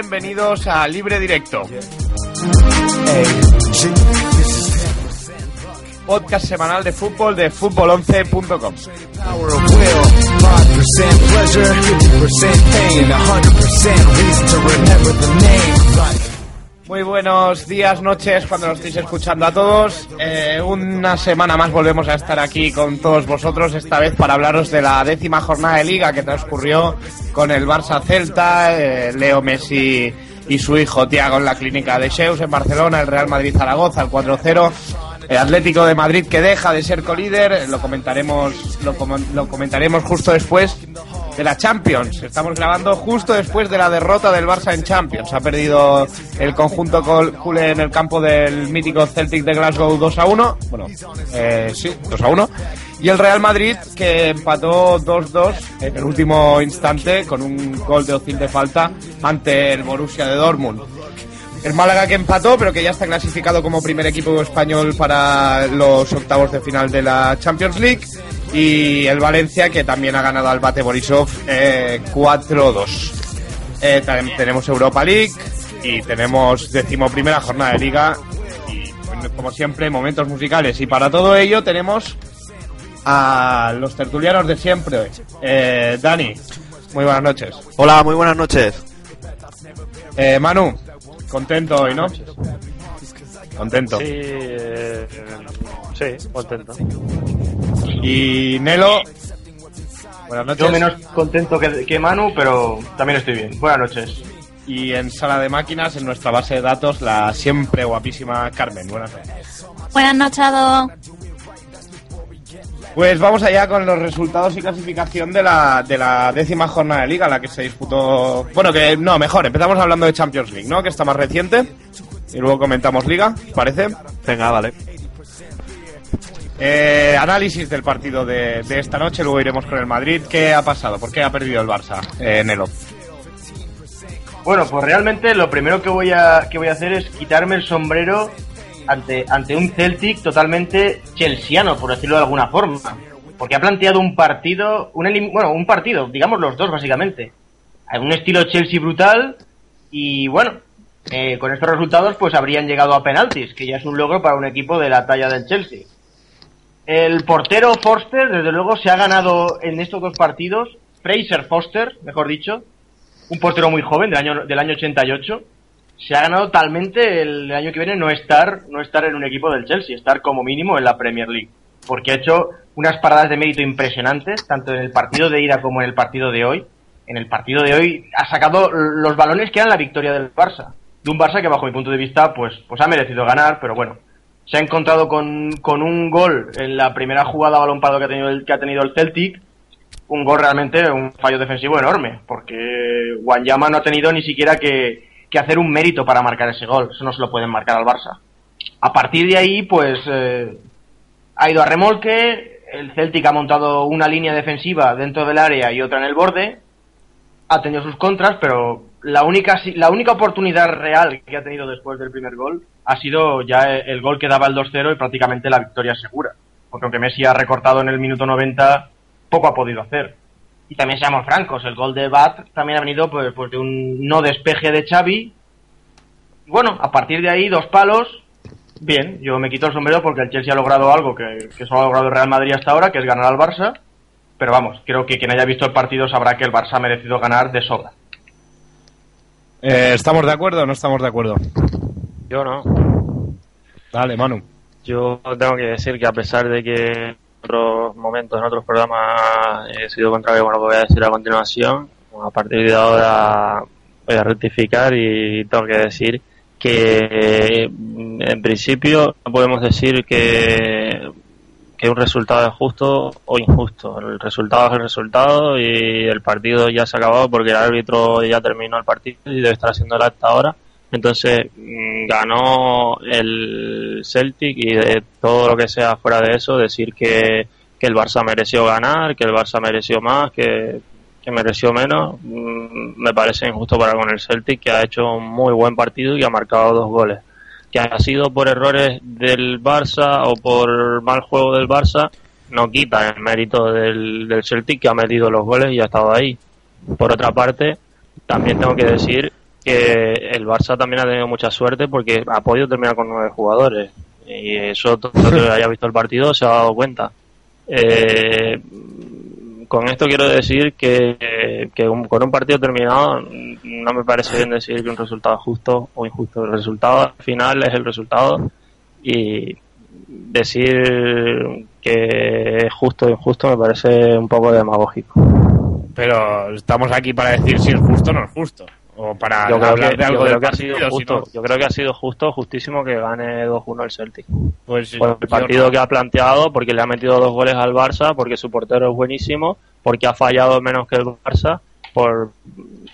bienvenidos a Libre Directo. Podcast semanal de fútbol de fútbol11.com. Muy buenos días, noches, cuando nos estéis escuchando a todos. Eh, una semana más volvemos a estar aquí con todos vosotros, esta vez para hablaros de la décima jornada de liga que transcurrió con el Barça Celta, eh, Leo Messi y su hijo Tiago en la clínica de Sheus en Barcelona, el Real Madrid Zaragoza, el 4-0. El Atlético de Madrid que deja de ser colíder, lo comentaremos, lo, lo comentaremos justo después de la Champions. Estamos grabando justo después de la derrota del Barça en Champions. Ha perdido el conjunto culé en el campo del mítico Celtic de Glasgow 2 a 1. Bueno, eh, sí, 2 a 1. Y el Real Madrid que empató 2-2 en el último instante con un gol de Ocil de falta ante el Borussia de Dortmund. El Málaga que empató, pero que ya está clasificado como primer equipo español para los octavos de final de la Champions League. Y el Valencia que también ha ganado al Bate Borisov eh, 4-2. Eh, también tenemos Europa League y tenemos decimoprimera jornada de liga. Y como siempre, momentos musicales. Y para todo ello tenemos a los tertulianos de siempre. Eh, Dani, muy buenas noches. Hola, muy buenas noches. Eh, Manu, contento hoy, ¿no? Contento. Sí, eh, sí, contento. Y Nelo, buenas noches. Yo menos contento que, que Manu, pero también estoy bien. Buenas noches. Y en sala de máquinas, en nuestra base de datos, la siempre guapísima Carmen. Buenas noches. Buenas noches a. Pues vamos allá con los resultados y clasificación de la, de la décima jornada de liga, la que se disputó. Bueno, que no, mejor, empezamos hablando de Champions League, ¿no? Que está más reciente. Y luego comentamos liga, ¿parece? Venga, vale. Eh, análisis del partido de, esta noche, luego iremos con el Madrid. ¿Qué ha pasado? ¿Por qué ha perdido el Barça, eh, Nelo? Bueno, pues realmente lo primero que voy a, que voy a hacer es quitarme el sombrero ante, ante un Celtic totalmente chelseano, por decirlo de alguna forma. Porque ha planteado un partido, un bueno, un partido, digamos los dos básicamente. Un estilo Chelsea brutal y bueno, eh, con estos resultados pues habrían llegado a penaltis, que ya es un logro para un equipo de la talla del Chelsea. El portero Foster, desde luego, se ha ganado en estos dos partidos, Fraser Foster, mejor dicho, un portero muy joven del año, del año 88, se ha ganado totalmente el, el año que viene no estar, no estar en un equipo del Chelsea, estar como mínimo en la Premier League. Porque ha hecho unas paradas de mérito impresionantes, tanto en el partido de ida como en el partido de hoy. En el partido de hoy ha sacado los balones que eran la victoria del Barça. De un Barça que bajo mi punto de vista pues, pues ha merecido ganar, pero bueno. Se ha encontrado con, con un gol en la primera jugada balón parado que ha tenido el, que ha tenido el Celtic, un gol realmente, un fallo defensivo enorme, porque Wanyama no ha tenido ni siquiera que, que hacer un mérito para marcar ese gol, eso no se lo pueden marcar al Barça. A partir de ahí, pues eh, ha ido a remolque, el Celtic ha montado una línea defensiva dentro del área y otra en el borde, ha tenido sus contras, pero la única, la única oportunidad real que ha tenido después del primer gol ha sido ya el gol que daba el 2-0 y prácticamente la victoria segura. Porque aunque Messi ha recortado en el minuto 90, poco ha podido hacer. Y también seamos francos, el gol de Bat también ha venido pues, pues de un no despeje de Xavi. Y bueno, a partir de ahí, dos palos. Bien, yo me quito el sombrero porque el Chelsea ha logrado algo que, que solo ha logrado el Real Madrid hasta ahora, que es ganar al Barça. Pero vamos, creo que quien haya visto el partido sabrá que el Barça ha merecido ganar de sobra. Eh, ¿Estamos de acuerdo o no estamos de acuerdo? Yo no. Dale, Manu. Yo tengo que decir que a pesar de que en otros momentos, en otros programas he sido contrario con lo que voy a decir a continuación, a partir de ahora voy a rectificar y tengo que decir que en principio no podemos decir que, que un resultado es justo o injusto. El resultado es el resultado y el partido ya se ha acabado porque el árbitro ya terminó el partido y debe estar haciendo hasta ahora. Entonces mm, ganó el Celtic y de todo lo que sea fuera de eso, decir que, el Barça mereció ganar, que el Barça mereció más, que, que mereció menos, mm, me parece injusto para con el Celtic, que ha hecho un muy buen partido y ha marcado dos goles. Que ha sido por errores del Barça o por mal juego del Barça, no quita el mérito del, del Celtic que ha metido los goles y ha estado ahí. Por otra parte, también tengo que decir que el Barça también ha tenido mucha suerte porque ha podido terminar con nueve jugadores. Y eso todo el que haya visto el partido se ha dado cuenta. Eh, con esto quiero decir que, que con un partido terminado no me parece bien decir que un resultado es justo o injusto. El resultado al final es el resultado y decir que es justo o injusto me parece un poco demagógico. Pero estamos aquí para decir si es justo o no es justo. O para Yo creo que, de yo algo creo del que ha partido, sido si justo. no, Yo creo que ha sido justo, justísimo que gane 2-1 el Celtic. pues, Por el yo partido no. que ha planteado, porque le ha metido dos goles al Barça, porque su portero es buenísimo, porque ha fallado menos que el Barça, por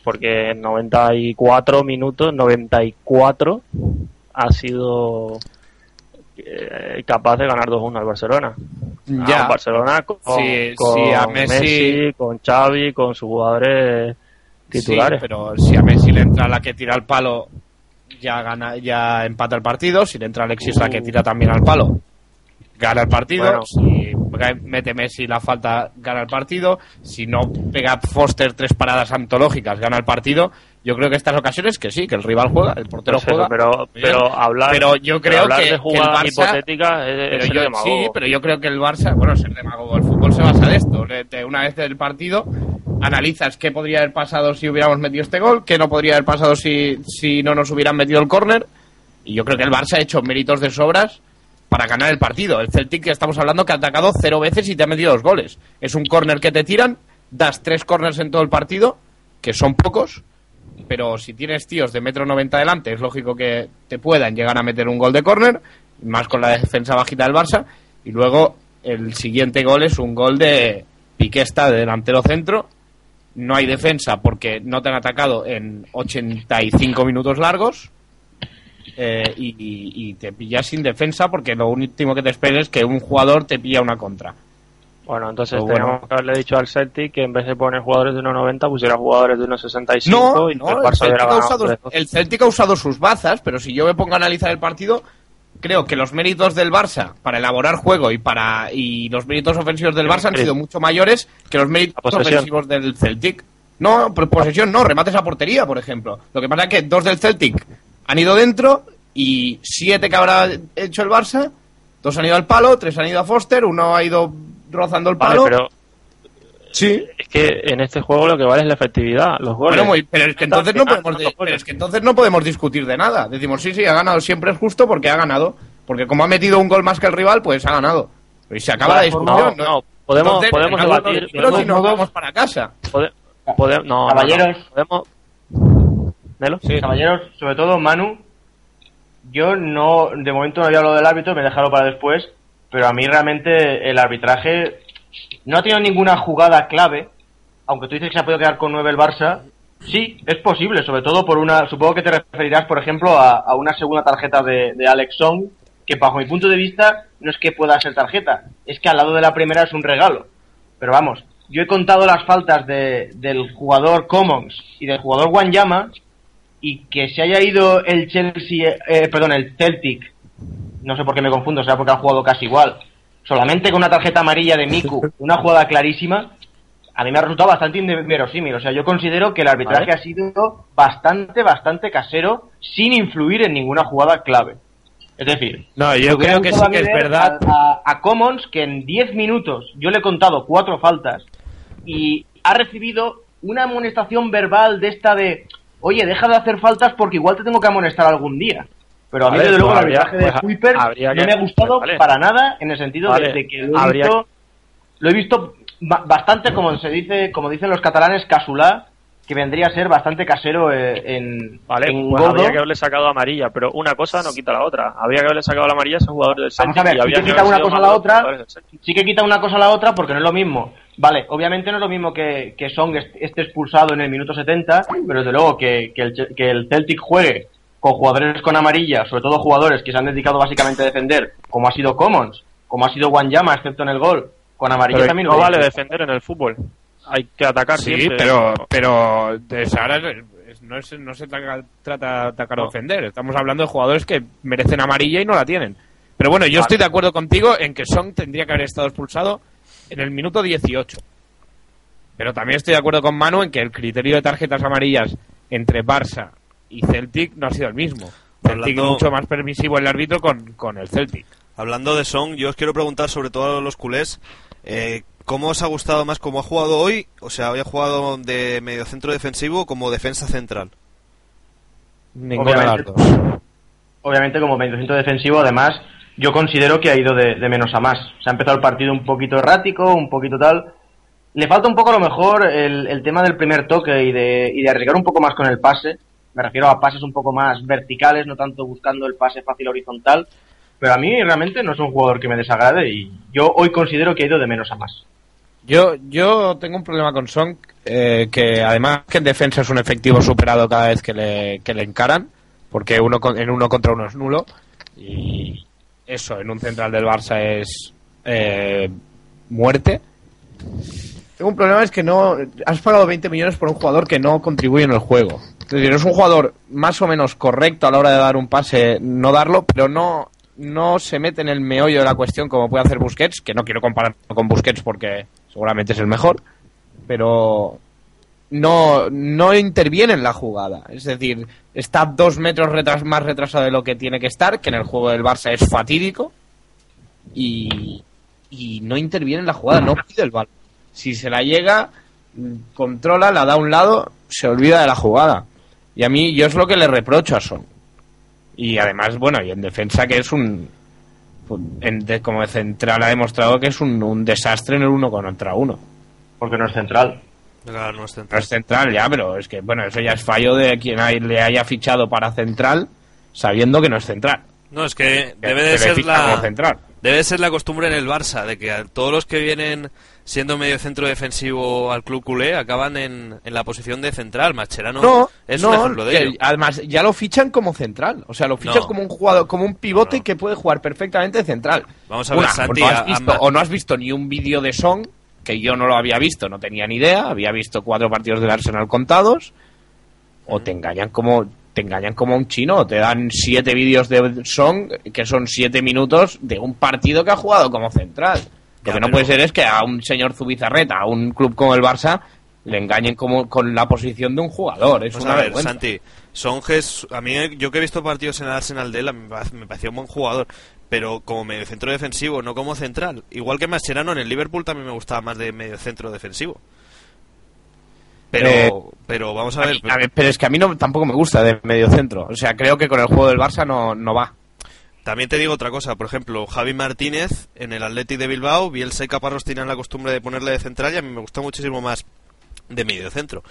porque en 94 minutos, 94, ha sido eh, capaz de ganar 2-1 al Barcelona. Ya. A un Barcelona con, Sí, con sí, a Messi- con Xavi, con sus jugadores titulares. Sí, pero si a Messi le entra la que tira al palo, ya gana, ya empata el partido. Si le entra Alexis la que tira también al palo, gana el partido. Bueno. Si mete Messi la falta, gana el partido. Si no pega Foster tres paradas antológicas, gana el partido. Yo creo que estas ocasiones que sí, que el rival juega, el portero juega. pero, pero hablar, Pero yo creo hablar que- de que el jugadas Barça- hipotéticas es, Pero es yo, sí, pero yo creo que el Barça, bueno, ser demagogo, el fútbol se basa de esto. de una vez del partido, analizas qué podría haber pasado si hubiéramos metido este gol, qué no podría haber pasado si, si no nos hubieran metido el córner. Y yo creo que el Barça ha hecho méritos de sobras para ganar el partido. El Celtic que estamos hablando que ha atacado cero veces y te ha metido dos goles. Es un córner que te tiran, das tres córners en todo el partido, que son pocos, pero si tienes tíos de metro noventa delante, es lógico que te puedan llegar a meter un gol de córner, más con la defensa bajita del Barça, y luego el siguiente gol es un gol de Piquesta de delantero centro. No hay defensa porque no te han atacado en 85 minutos largos. eh, y, y- y te pillas sin defensa porque lo último que te esperes es que un jugador te pilla una contra. Bueno, entonces Pues bueno. teníamos que haberle dicho al Celtic que en vez de poner jugadores de 1.90 pusiera jugadores de 1.65 No, y no, el Barça Celtic ha usado, 3-2. el Celtic ha usado sus bazas, pero si yo me pongo a analizar el partido, creo que los méritos del Barça para elaborar juego y para y los méritos ofensivos del Barça han sido mucho mayores que los méritos ofensivos del Celtic. No, por posesión no, remates a portería, por ejemplo. Lo que pasa es que dos del Celtic han ido dentro y siete que habrá hecho el Barça, dos han ido al palo, tres han ido a Foster, uno ha ido rozando el Vale, palo. pero sí. es que en este juego lo que vale es la efectividad, los goles. Bueno, muy- pero es que entonces no podemos pero es que entonces no podemos discutir de nada. Decimos, sí, sí, ha ganado, siempre es justo porque ha ganado. Porque como ha metido un gol más que el rival, pues ha ganado. Y se acaba la discusión. no, no, podemos, Entonces, podemos debatir. y podemos- nos vamos para casa. pode- pode- no, no, no, Caballeros. podemos. ¿Nelo? Sí. Caballeros, sobre todo Manu, yo no, de momento no había hablado del árbitro, me he dejado para después, pero a mí realmente el arbitraje no ha tenido ninguna jugada clave, aunque tú dices que se ha podido quedar con 9 el Barça, sí, es posible, sobre todo por una, supongo que te referirás, por ejemplo, a, una segunda tarjeta de, de Alex Song, que bajo mi punto de vista no es que pueda ser tarjeta, es que al lado de la primera es un regalo. Pero vamos, yo he contado las faltas de, del jugador Commons y del jugador Wanyama y que se haya ido el Chelsea, eh, perdón, el Celtic, no sé por qué me confundo, será porque han jugado casi igual, solamente con una tarjeta amarilla de Miku, una jugada clarísima, a mí me ha resultado bastante inverosímil. O sea, yo considero que el arbitraje Vale. ha sido bastante, bastante casero, sin influir en ninguna jugada clave. Es decir, No, yo creo que sí que es ver verdad. A, a- a Commons que en 10 minutos yo le he contado cuatro faltas y ha recibido una amonestación verbal de esta de, oye, deja de hacer faltas porque igual te tengo que amonestar algún día. Pero a mí, desde luego, pues el arbitraje de pues Kuiper habría no me ha gustado pues vale. para nada en el sentido de- Vale, de, que lo he habría- visto, lo he visto ba- bastante, como se dice, como dicen los catalanes, casulá, que vendría a ser bastante casero eh, en, Vale, en pues habría que haberle sacado amarilla, pero una cosa no quita la otra. Habría que haberle sacado la amarilla a ese jugador del Celtic Vamos a ver, sí que que quita una cosa a la otra, sí que quita una cosa a la otra porque no es lo mismo. Vale, obviamente no es lo mismo que, que Song est- esté expulsado en el minuto 70, pero desde luego que, que, el, que el Celtic juegue con jugadores con amarilla, sobre todo jugadores que se han dedicado básicamente a defender, como ha sido Commons, como ha sido Wanyama, excepto en el gol, con amarilla Pero también. no vale defender en el fútbol. Hay que atacar Sí, siempre. pero, pero es- no, es- no se trata, trata de atacar o No. ofender. Estamos hablando de jugadores que merecen amarilla y no la tienen. Pero bueno, yo estoy de acuerdo contigo en que Song tendría que haber estado expulsado en el minuto 18. Pero también estoy de acuerdo con Manu en que el criterio de tarjetas amarillas entre Barça y Celtic no ha sido el mismo. Celtic Hablando- mucho más permisivo el árbitro con, con el Celtic. Hablando de Song, yo os quiero preguntar sobre todo a los culés, eh, ¿cómo os ha gustado más cómo ha jugado hoy? O sea, hoy ha jugado de mediocentro defensivo o como defensa central. Obviamente. Obviamente, como mediocentro defensivo, además, yo considero que ha ido de, de menos a más. Se ha empezado el partido un poquito errático, un poquito tal. Le falta un poco, a lo mejor, el, el tema del primer toque y de, y de arriesgar un poco más con el pase. Me refiero a pases un poco más verticales, no tanto buscando el pase fácil horizontal. Pero a mí realmente no es un jugador que me desagrade y yo hoy considero que ha ido de menos a más. Yo, yo tengo un problema con Song, eh, que además que en defensa es un efectivo superado cada vez que le, que le encaran, porque uno con- en uno contra uno es nulo, y eso en un central del Barça es eh, muerte. Tengo un problema es que no has pagado 20 millones por un jugador que no contribuye en el juego. Es decir, es un jugador más o menos correcto a la hora de dar un pase, no darlo, pero no no se mete en el meollo de la cuestión como puede hacer Busquets, que no quiero compararlo con Busquets porque seguramente es el mejor, pero no, no interviene en la jugada. Es decir, está dos metros retras- más retrasado de lo que tiene que estar, que en el juego del Barça es fatídico, y, y no interviene en la jugada, no pide el balón. Si se la llega, controla, la da a un lado, se olvida de la jugada. Y a mí, yo es lo que le reprocho a Son. Y además, bueno, y en defensa que es un... en de- como de central ha demostrado que es un, un desastre en el uno contra uno. Porque no es central. Claro, no es No central. es central ya, pero es que, bueno, eso ya es fallo de quien hay- le haya fichado para central sabiendo que no es central. No, es que Que- debe de ser la central. debe de ser la costumbre en el Barça de que a todos los que vienen siendo mediocentro defensivo al club culé acaban en, en la posición de central. Mascherano No, es no, un ejemplo de ello. además ya lo fichan como central, o sea, lo fichan No. como un jugador, como un pivote que puede jugar perfectamente de central. Vamos a ver, Una, Santi, o, has visto, o no has visto ni un vídeo de Song, que yo no lo había visto, no tenía ni idea, había visto cuatro partidos del Arsenal contados, o te engañan como te engañan como un chino, o te dan siete vídeos de Song que son siete minutos de un partido que ha jugado como central. Lo Ya, que no pero- puede ser es que a un señor Zubizarreta, a un club como el Barça, le engañen como con la posición de un jugador. Es una a ver, vergüenza. Santi, Songes, a mí, yo que he visto partidos en el Arsenal de él, me pa- me parecía un buen jugador, pero como mediocentro defensivo, no como central. Igual que Mascherano en el Liverpool también me gustaba más de mediocentro defensivo. Pero, Eh, pero vamos a A ver, mí- a ver, pero es que a mí no, tampoco me gusta de medio centro. O sea, creo que con el juego del Barça no, no va. También te digo otra cosa, por ejemplo, Javi Martínez en el Athletic de Bilbao, Bielsa y Caparros tenían la costumbre de ponerle de central y a mí me gusta muchísimo más de mediocentro.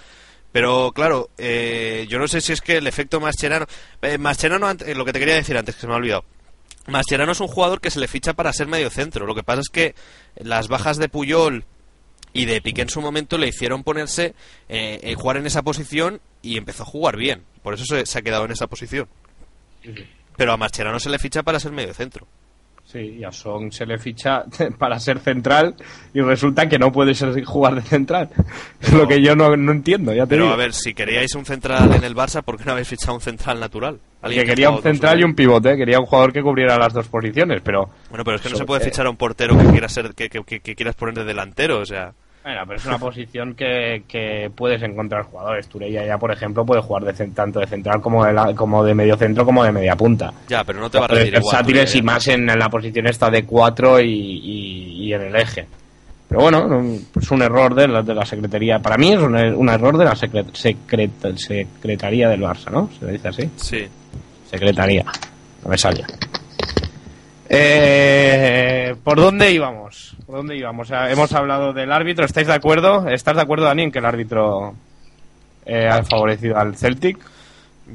Pero claro, eh, yo no sé si es que el efecto Mascherano... Eh, Mascherano, eh, lo que te quería decir antes, que se me ha olvidado. Mascherano es un jugador que se le ficha para ser mediocentro. Lo que pasa es que las bajas de Puyol y de Piqué en su momento le hicieron ponerse, eh, eh, jugar en esa posición y empezó a jugar bien. Por eso se ha quedado en esa posición. Pero a Mascherano se le ficha para ser mediocentro. Sí, y a Song se le ficha para ser central y resulta que no puede ser jugar de central. Es lo que yo no, no entiendo, ya te Pero digo. a ver, si queríais un central en el Barça, ¿por qué no habéis fichado un central natural? que quería un central y un pivote, quería un jugador que cubriera las dos posiciones, pero... Bueno, pero es que no se puede eh. fichar a un portero que quieras ser que, que- que- que quieras poner de delantero, o sea, Bueno, pero es una posición que, que puedes encontrar jugadores. Turella ya, por ejemplo, puede jugar de, tanto de central como de, la- como de medio centro como de media punta. ya, pero no te va a rendir versátiles y más en, en la posición esta de 4 y, y- y en el eje. Pero bueno, no, es un error de la, de la Secretaría. Para mí es un, er- un error de la secre- secreta- Secretaría del Barça, ¿no? Se dice así. Sí. Secretaría. No me salía. Eh, ¿Por dónde íbamos? ¿Por dónde íbamos? O sea, hemos hablado del árbitro. ¿Estáis de acuerdo? ¿Estás de acuerdo, Dani, en que el árbitro eh, ha favorecido al Celtic?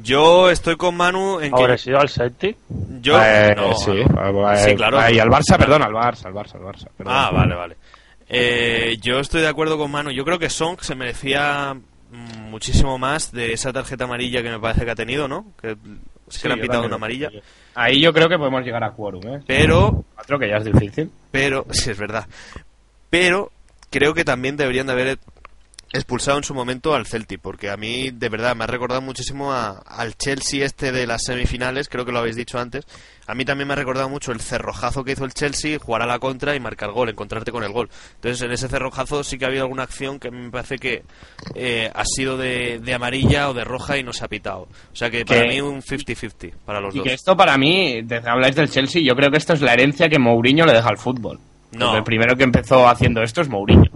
Yo estoy con Manu en que ¿Favorecido al Celtic? yo Eh, no, sí, no. eh, Sí, claro. Y al Barça, perdón, al Barça, al Barça, al Barça. perdón. Ah, vale, vale. Eh, yo estoy de acuerdo con Manu. Yo creo que Song se merecía mm, muchísimo más de esa tarjeta amarilla que me parece que ha tenido, ¿no? Que sí que le han yo pitado una amarilla. creo. Ahí yo creo que podemos llegar a quórum, ¿eh? Pero Cuatro, que ya es difícil. pero sí es verdad pero creo que también deberían de haber expulsado en su momento al Celtic, porque a mí de verdad me ha recordado muchísimo a- al Chelsea este de las semifinales, creo que lo habéis dicho antes. A mí también me ha recordado mucho el cerrojazo que hizo el Chelsea, jugar a la contra y marcar gol, encontrarte con el gol. Entonces en ese cerrojazo sí que ha habido alguna acción que me parece que eh, ha sido de, de amarilla o de roja y no se ha pitado. O sea que para mí un 50-50 para los Y dos. que esto para mí, desde habláis del Chelsea, yo creo que esto es la herencia que Mourinho le deja al fútbol. No. Porque el primero que empezó haciendo esto es Mourinho.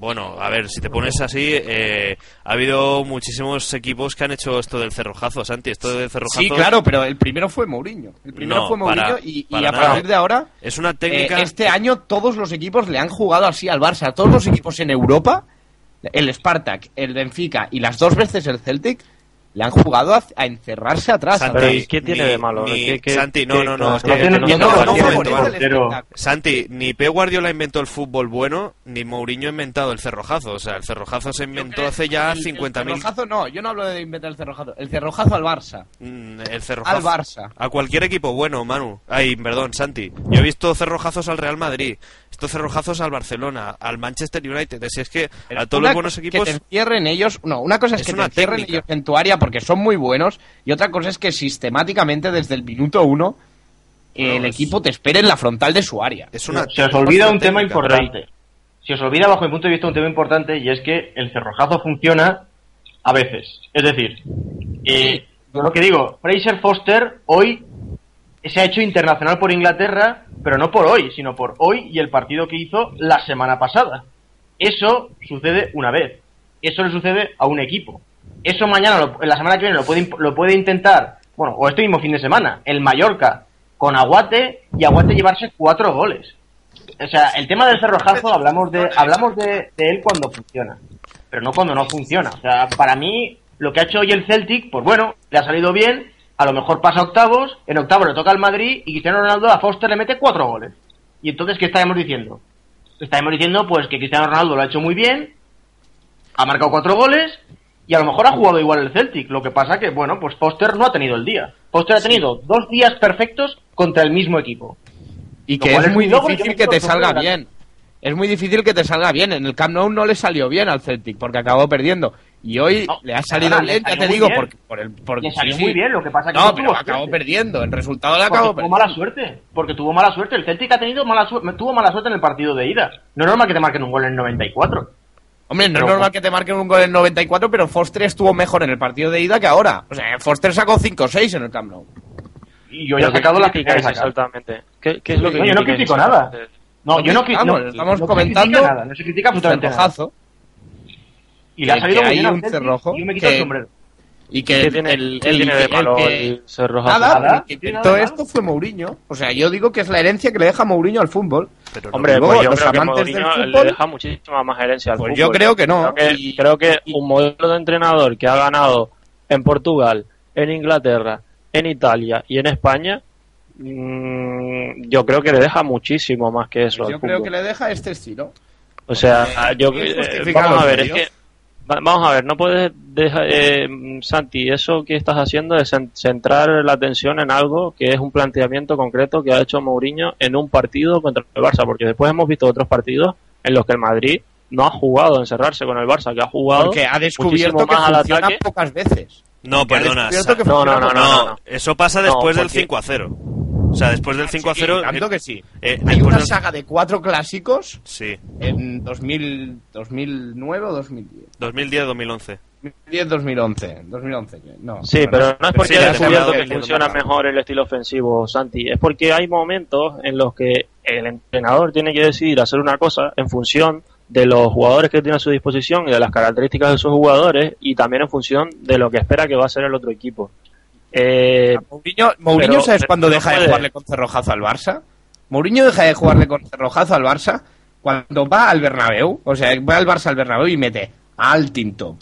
Bueno, a ver, si te pones así, eh, ha habido muchísimos equipos que han hecho esto del cerrojazo, Santi. Esto del cerrojazo Sí, claro, pero el primero fue Mourinño. El primero No, fue Mourinho para- y, a nada. partir de ahora, es una eh, técnica. este año todos los equipos le han jugado así al Barça. Todos los equipos en Europa, el Spartak, el Benfica y las dos veces el Celtic, le han jugado a, a encerrarse atrás. Santi, Pero ¿sabes? ¿y qué tiene ni- de malo? ni- ¿Qué- qué- Santi, no, qué- no, no. Santi, ni Pep Guardiola inventó el fútbol bueno, ni Mourinho ha inventado el cerrojazo. O sea, el cerrojazo se inventó hace ya El- El 50.000. cerrojazo no, yo no hablo de inventar el cerrojazo. El cerrojazo al Barça. Mm, El cerrojazo. Al Barça. A cualquier equipo bueno, Manu. Ay, perdón, Santi. Yo he visto cerrojazos al Real Madrid, estos cerrojazos al Barcelona, al Manchester United. Si es que a todos los buenos equipos. Que te encierren ellos. No, una cosa es, Es que una te encierren técnica. ellos en tu área porque son muy buenos. Y otra cosa es que sistemáticamente, desde el minuto uno, el es- equipo te espere en la frontal de su área. Es una, Se os olvida un tema importante. Se os olvida, bajo mi punto de vista, un tema importante y es que el cerrojazo funciona a veces. Es decir, eh, yo lo que digo, Fraser Foster hoy se ha hecho internacional por Inglaterra, pero no por hoy, sino por hoy y el partido que hizo la semana pasada. Eso sucede una vez. Eso le sucede a un equipo. Eso mañana, lo- la semana que viene, lo puede, lo puede intentar, bueno, o este mismo fin de semana, el Mallorca, con Aguate y Aguate llevarse cuatro goles. O sea, el tema del cerrojazo hablamos de hablamos de, de él cuando funciona, pero no cuando no funciona. O sea, para mí lo que ha hecho hoy el Celtic, pues bueno, le ha salido bien, a lo mejor pasa octavos, en octavos le toca al Madrid y Cristiano Ronaldo a Foster le mete cuatro goles. Y entonces, ¿qué estaremos diciendo? Estaremos diciendo pues que Cristiano Ronaldo lo ha hecho muy bien, ha marcado cuatro goles y a lo mejor ha jugado igual el Celtic. Lo que pasa que, bueno, pues Foster no ha tenido el día. Foster ha tenido dos días perfectos contra el mismo equipo. Y Lo que es muy difícil que te salga bien. Es muy difícil que te salga bien. En el Camp Nou no le salió bien al Celtic porque acabó perdiendo. Y hoy No, le ha salido le bien, ya te digo, bien. porque, por el, porque Le salió sí, muy sí. bien, lo que pasa que No, no pero tuvo acabó perdiendo. El resultado le Porque acabó tuvo perdiendo. mala suerte. Porque tuvo mala suerte. El Celtic ha tenido mala suerte, tuvo mala suerte en el partido de ida. No es normal que te marquen un gol en el 94. Hombre, no Pero- es normal que te marquen un gol en 94, pero Foster estuvo mejor en el partido de ida que ahora. O sea, Foster sacó 5-6 en el Camp Nou. Y yo ya he Pero ¿qué sacado la que criticáis quería sacar. exactamente? ¿Qué, qué es lo que No, yo no critico nada. No, yo no, Vamos, no- estamos no se comentando critica nada, no se critica absolutamente nada. Y le ha que- salido que muy bien al un Celtic cerrojo y yo me quito que- el sombrero. y que ¿Qué tiene, el, el- tiene de el malo que- el? Nada, el que nada esto fue Mourinho. O sea, yo digo que es la herencia que le deja Mourinho al fútbol. Pero no- Hombre, Luego, pues yo los creo que amantes del Mourinho fútbol- le deja muchísima más herencia al Pues fútbol. yo creo que no. Creo que, Y- creo que y- un modelo de entrenador que ha ganado en Portugal, en Inglaterra, en Italia y en España, mm, yo creo que le deja muchísimo más que eso al Yo creo fútbol. que le deja este estilo. O sea, yo ¿quién eh, vamos a ver, es que vamos a ver, no puedes dejar eh, Santi, eso que estás haciendo es cen- centrar la atención en algo que es un planteamiento concreto que ha hecho Mourinho en un partido contra el Barça, porque después hemos visto otros partidos en los que el Madrid no ha jugado a encerrarse con el Barça, que ha jugado Porque ha descubierto que más al funciona ataque. pocas veces. No, perdona. No, no, no, pocas no, no, no. eso pasa No, después del porque- 5 a 0. O sea, después del 5 a 0. Sí, tanto que sí. eh, Hay una del- saga de cuatro clásicos Sí, en 2000, 2009 o 2010. 2010-2011. 2010, 2011. 2011, no. Sí, pero no es porque sí, haya descubierto que funciona mejor el estilo ofensivo, Santi. Es porque hay momentos en los que el entrenador tiene que decidir hacer una cosa en función de los jugadores que tiene a su disposición y de las características de sus jugadores y también en función de lo que espera que va a hacer el otro equipo. Eh, Mourinho, Mourinho Pero- ¿sabes cuándo deja de jugarle con cerrojazo al Barça? Mourinho deja de jugarle con cerrojazo al Barça cuando va al Bernabéu, o sea, va al Barça al Bernabéu y mete a Altintop,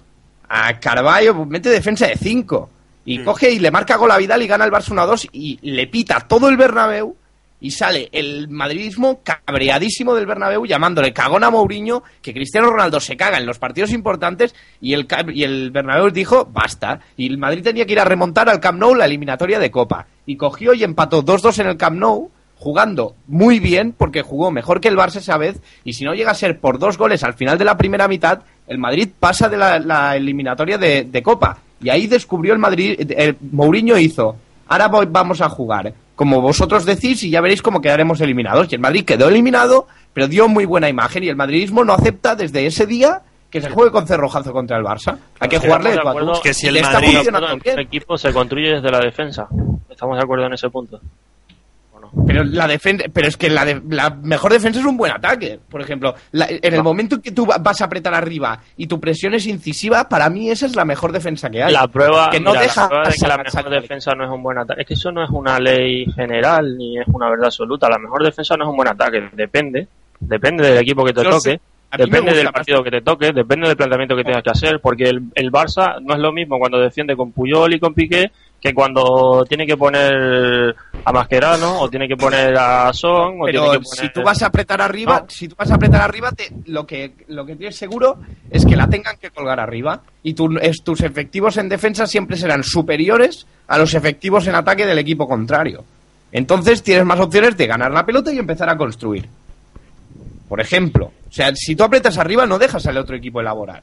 a Carballo, pues mete defensa de 5 y Mm. coge y le marca gol a Vidal y gana el Barça 1-2 y le pita todo el Bernabéu y sale el madridismo cabreadísimo del Bernabéu llamándole cagón a Mourinho que Cristiano Ronaldo se caga en los partidos importantes y el, y el Bernabéu dijo basta y el Madrid tenía que ir a remontar al Camp Nou la eliminatoria de Copa. Y cogió y empató 2-2 en el Camp Nou jugando muy bien, porque jugó mejor que el Barça esa vez, y si no llega a ser por dos goles al final de la primera mitad, el Madrid pasa de la, eliminatoria de, Copa. Y ahí descubrió el Madrid, el Mourinho hizo, ahora vamos a jugar, como vosotros decís, y ya veréis cómo quedaremos eliminados. Y el Madrid quedó eliminado, pero dio muy buena imagen, y el madridismo no acepta desde ese día que se juegue con cerrojazo contra el Barça. Hay que jugarle de que si el Madrid- El equipo se construye desde la defensa. ¿Estamos de acuerdo en ese punto? ¿O no? Pero la defensa, pero es que la, de- la mejor defensa es un buen ataque. Por ejemplo, la- en el momento en que tú va- vas a apretar arriba y tu presión es incisiva, para mí esa es la mejor defensa que hay. La prueba, que no mira, deja la prueba de que la mejor defensa no es un buen ataque. Es que eso no es una ley general ni es una verdad absoluta. La mejor defensa no es un buen ataque. Depende. Depende del equipo que te Yo toque. sé. Depende del partido que te toque. Depende del planteamiento que tengas que hacer. Porque el, el Barça no es lo mismo cuando defiende con Puyol y con Piqué que cuando tiene que poner a Mascherano o tiene que poner a Son o tiene Pero que poner... si tú vas a apretar arriba, No. si tú vas a apretar arriba, te- lo que lo que tienes seguro es que la tengan que colgar arriba y tu- es- tus efectivos en defensa siempre serán superiores a los efectivos en ataque del equipo contrario. Entonces tienes más opciones de ganar la pelota y empezar a construir. Por ejemplo, o sea, si tú apretas arriba no dejas al otro equipo elaborar.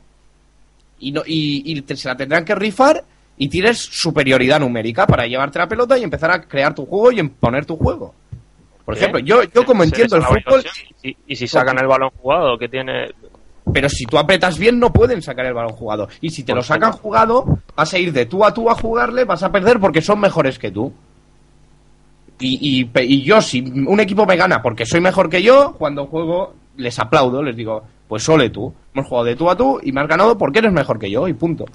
Y, no, y, y te- se la tendrán que rifar y tienes superioridad numérica para llevarte la pelota y empezar a crear tu juego y imponer tu juego. Por ¿Qué? ejemplo, yo, yo como entiendo el fútbol. Y, si- y si sacan el balón jugado, que tiene... pero si tú apretas bien no pueden sacar el balón jugado. Y si te lo sacan jugado, vas a ir de tú a tú a jugarle, vas a perder porque son mejores que tú. Y, y, y yo, si un equipo me gana porque soy mejor que yo, cuando juego les aplaudo, les digo, pues sole tú. Hemos jugado de tú a tú y me has ganado porque eres mejor que yo y punto.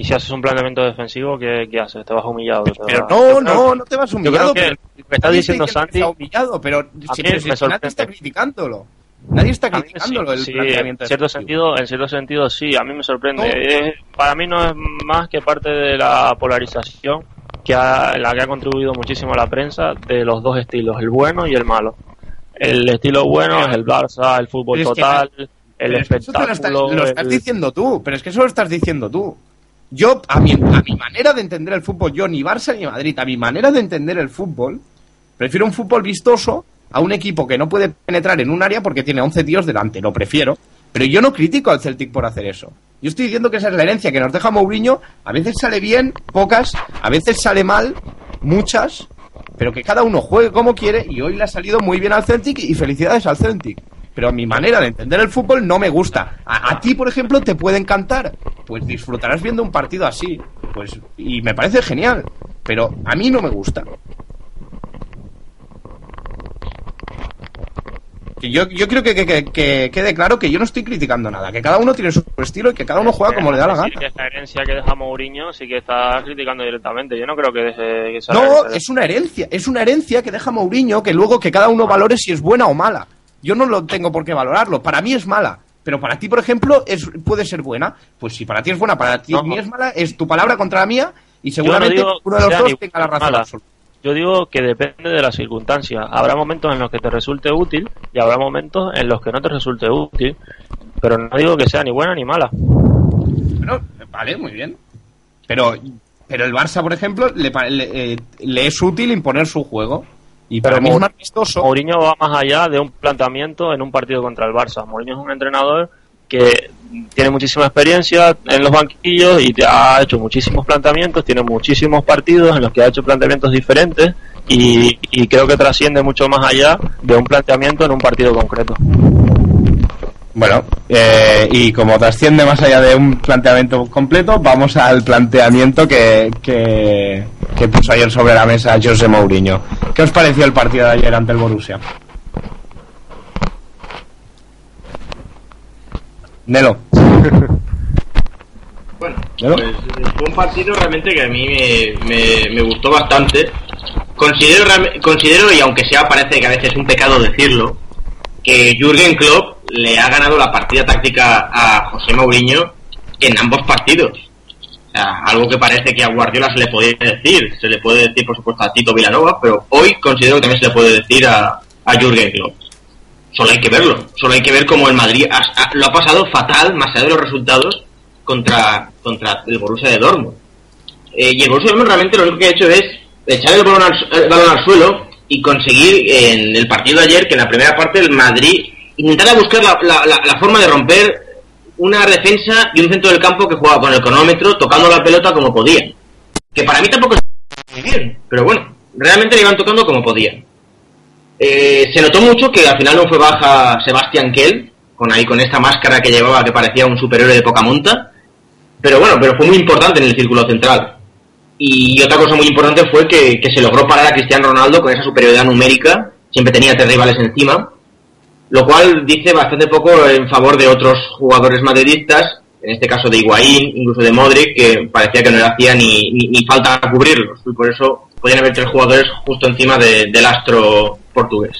Y si haces un planteamiento defensivo, ¿qué, qué haces? ¿Te vas humillado? ¿Te Pero vas- no, Yo no, no te vas Yo humillado. creo que pero que está diciendo está Santi... humillado, pero si- me nadie está criticándolo. Nadie está criticándolo sí, el sí, planteamiento en cierto defensivo. sentido, en cierto sentido sí, a mí me sorprende. No. Eh, para mí no es más que parte de la polarización que ha, la que ha contribuido muchísimo la prensa de los dos estilos, el bueno y el malo. El estilo bueno es el Barça, el fútbol que- total, el que lo estás- espectáculo. lo estás el- diciendo tú, pero es que eso lo estás diciendo tú. Yo, a mi, a mi manera de entender el fútbol, yo ni Barça ni Madrid, a mi manera de entender el fútbol, prefiero un fútbol vistoso a un equipo que no puede penetrar en un área porque tiene 11 tíos delante, lo prefiero. Pero yo no critico al Celtic por hacer eso. Yo estoy diciendo que esa es la herencia que nos deja Mourinho. A veces sale bien, pocas, a veces sale mal, muchas, pero que cada uno juegue como quiere y hoy le ha salido muy bien al Celtic y felicidades al Celtic. Pero a mi manera de entender el fútbol no me gusta. A, a ti, por ejemplo, te puede encantar. Pues disfrutarás viendo un partido así. Pues, y me parece genial. Pero a mí no me gusta. Yo, yo creo que, que- que- que quede claro que yo no estoy criticando nada, que cada uno tiene su estilo y que cada uno juega como le da la gana. que esta herencia que deja Mourinho sí que está criticando directamente. Yo no creo que deje que No, es una herencia, es una herencia que deja Mourinho que luego que cada uno valore si es buena o mala. Yo no lo tengo por qué valorarlo, para mí es mala, pero para ti, por ejemplo, es puede ser buena. Pues si para ti es buena, para ti No. mí es mala, es tu palabra contra la mía y seguramente digo uno de los dos tenga la razón absoluta. Yo digo que depende de las circunstancias. Habrá momentos en los que te resulte útil y habrá momentos en los que no te resulte útil. Pero no digo que sea ni buena ni mala. Bueno, vale, muy bien. Pero, pero el Barça, por ejemplo, le, eh, le es útil imponer su juego. Y Pero para mí es Mou- más vistoso. Mourinho va más allá de un planteamiento en un partido contra el Barça. Mourinho es un entrenador que tiene muchísima experiencia en los banquillos y te ha hecho muchísimos planteamientos, tiene muchísimos partidos en los que ha hecho planteamientos diferentes y, y creo que trasciende mucho más allá de un planteamiento en un partido concreto. Bueno, eh, y como trasciende más allá de un planteamiento completo, vamos al planteamiento que, que, que puso ayer sobre la mesa José Mourinho. ¿Qué os pareció el partido de ayer ante el Borussia? Nelo. Bueno, ¿No? pues eh, fue un partido realmente que a mí me, me- me gustó bastante. Considero, considero, y aunque sea parece que a veces es un pecado decirlo, que Jürgen Klopp le ha ganado la partida táctica a José Mourinho en ambos partidos. Algo que parece que a Guardiola se le podía decir. Se le puede decir, por supuesto, a Tito Villanova, pero hoy considero que también se le puede decir a, a Jürgen Klopp. Solo hay que verlo. Solo hay que ver cómo el Madrid ha- lo ha pasado fatal, más allá de los resultados, contra, contra el Borussia de Dortmund. Eh, y el Borussia de Dortmund realmente lo único que ha hecho es echar el balón al suelo y conseguir en el partido de ayer que en la primera parte el Madrid intentara buscar la, la, forma de romper una defensa y un centro del campo que jugaba con el cronómetro, tocando la pelota como podían. Que para mí tampoco es bien, pero bueno, realmente le iban tocando como podían. Eh, se notó mucho que al final no fue baja Sebastián Kell, con ahí con esta máscara que llevaba que parecía un superhéroe de poca monta, pero bueno, pero fue muy importante en el círculo central. Y otra cosa muy importante fue que, se logró parar a Cristiano Ronaldo con esa superioridad numérica, siempre tenía tres rivales encima, lo cual dice bastante poco en favor de otros jugadores madridistas, en este caso de Higuaín, incluso de Modric, que parecía que no le hacía ni, ni, falta cubrirlos, y por eso podían haber tres jugadores justo encima del astro portugués.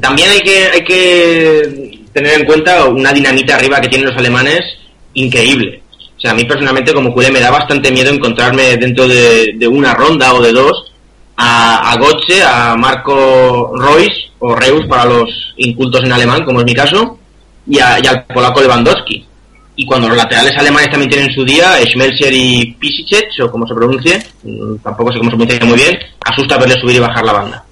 También hay que, hay que tener en cuenta una dinamita arriba que tienen los alemanes increíble. O sea, a mí personalmente como culé me da bastante miedo encontrarme dentro de, una ronda o de dos a, a Gotze, a Marco Royce o Reus para los incultos en alemán, como es mi caso, y, al polaco Lewandowski. Y cuando los laterales alemanes también tienen su día, Schmelzer y Pisicek, o como se pronuncie, mm, tampoco sé cómo se pronuncia muy bien, asusta verle subir y bajar la banda.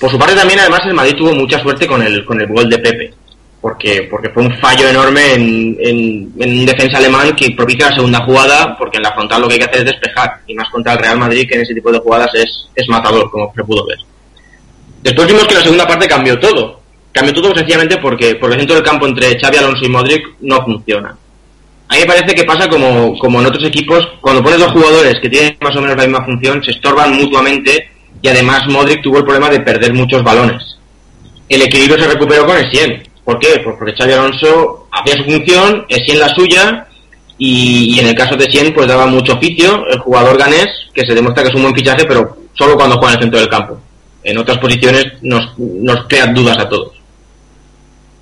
Por su parte también, además, el Madrid tuvo mucha suerte con el, con el gol de Pepe porque, porque fue un fallo enorme en, en, un defensa alemán que propicia la segunda jugada, porque en la frontal lo que hay que hacer es despejar, y más contra el Real Madrid, que en ese tipo de jugadas es, es matador, como se pudo ver. Después vimos que la segunda parte cambió todo. Cambió todo sencillamente porque, porque el del campo entre Xavi Alonso y Modric no funciona. A mí me parece que pasa como, como en otros equipos, cuando pones dos jugadores que tienen más o menos la misma función, se estorban mutuamente y además Modric tuvo el problema de perder muchos balones. El equilibrio se recuperó con el 100 ¿Por qué? Pues porque Xavi Alonso hacía su función, en la suya, y, en el caso de Sien pues daba mucho oficio, el jugador ganés, que se demuestra que es un buen fichaje, pero solo cuando juega en el centro del campo. En otras posiciones nos, nos crean dudas a todos.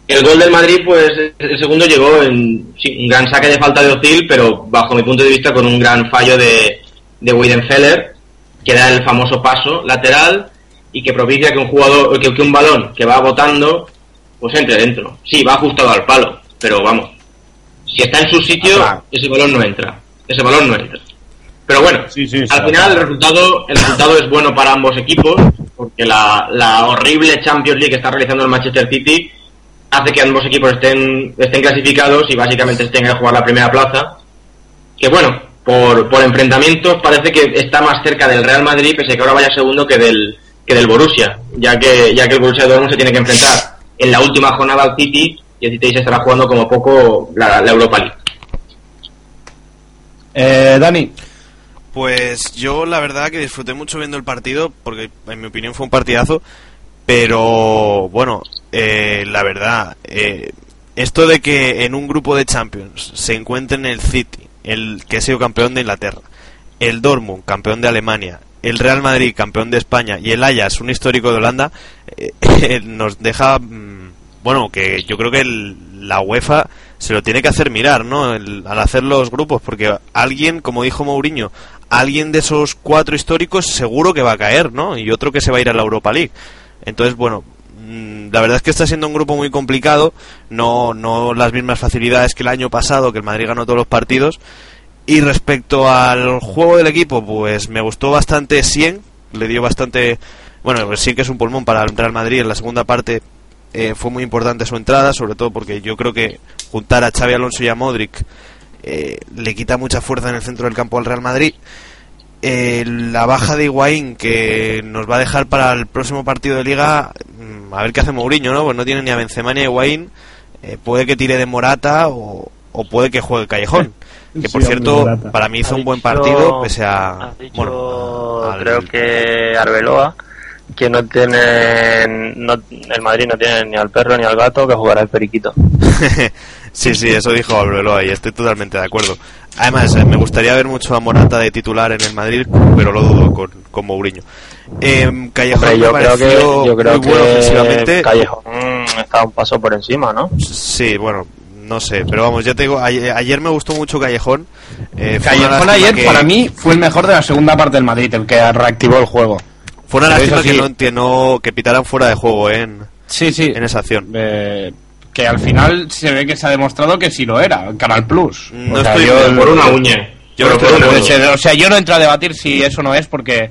El gol del Madrid, pues el segundo llegó en un gran saque de falta de Ozil, pero bajo mi punto de vista con un gran fallo de, de Weidenfeller, que da el famoso paso lateral y que propicia que un jugador, que, que un balón que va botando pues entre dentro. Sí, va ajustado al palo, pero vamos, si está en su sitio, ese balón no entra. Ese balón no entra. Pero bueno, al final el resultado, el resultado es bueno para ambos equipos, porque la, la horrible Champions League que está realizando el Manchester City hace que ambos equipos estén, estén clasificados y básicamente estén a jugar la primera plaza. Que bueno, por, por enfrentamientos parece que está más cerca del Real Madrid, pese a que ahora vaya segundo que del, que del Borussia, ya que, ya que el Borussia Dortmund se tiene que enfrentar en la última jornada al City y el City se estará jugando como poco la, Europa League. Eh, Dani. Pues yo la verdad que disfruté mucho viendo el partido porque en mi opinión fue un partidazo, pero bueno, eh, la verdad, eh, esto de que en un grupo de Champions se encuentren el City, el que ha sido campeón de Inglaterra, el Dortmund, campeón de Alemania, el Real Madrid, campeón de España, y el Ajax, un histórico de Holanda, eh, nos deja, mm, bueno, que yo creo que la UEFA se lo tiene que hacer mirar, ¿no? al hacer los grupos, porque alguien, como dijo Mourinho, alguien de esos cuatro históricos seguro que va a caer, ¿no? Y otro que se va a ir a la Europa League. Entonces, bueno, mm, la verdad es que está siendo un grupo muy complicado, no, no las mismas facilidades que el año pasado, que el Madrid ganó todos los partidos, y respecto al juego del equipo, pues me gustó bastante Sien, le dio bastante... Bueno, pues Sien que es un pulmón para entrar al Madrid en la segunda parte eh, fue muy importante su entrada, sobre todo porque yo creo que juntar a Xavi Alonso y a Modric eh, le quita mucha fuerza en el centro del campo al Real Madrid. Eh, la baja de Higuaín que nos va a dejar para el próximo partido de Liga, mm, a ver qué hace Mourinho, ¿no? Pues no tiene ni a Benzema ni a Higuaín, puede que tire de Morata o, o puede que juegue Callejón. Que por cierto, para mí hizo un buen partido, pese a. bueno, creo que Arbeloa, que no tiene. No, el Madrid no tiene ni al perro ni al gato, que jugará el periquito. sí, sí, eso dijo Arbeloa y estoy totalmente de acuerdo. Además, eh, me gustaría ver mucho a Morata de titular en el Madrid, pero lo dudo con, con Mourinho. Eh, Callejón yo, creo que, yo creo que Callejón está un paso por encima, ¿no? Sí, bueno, no sé, pero vamos, ya te digo, ayer, me gustó mucho Callejón. Eh, Callejón ayer para mí fue el mejor de la segunda parte del Madrid, el que reactivó el juego. Fue una lástima que no entiendo que pitaran fuera de juego en, sí, sí. en esa acción. Eh, que al final se ve que se ha demostrado que sí lo era, Canal Plus. No estoy por una uña. Yo o sea, yo no entro a debatir si eso no es porque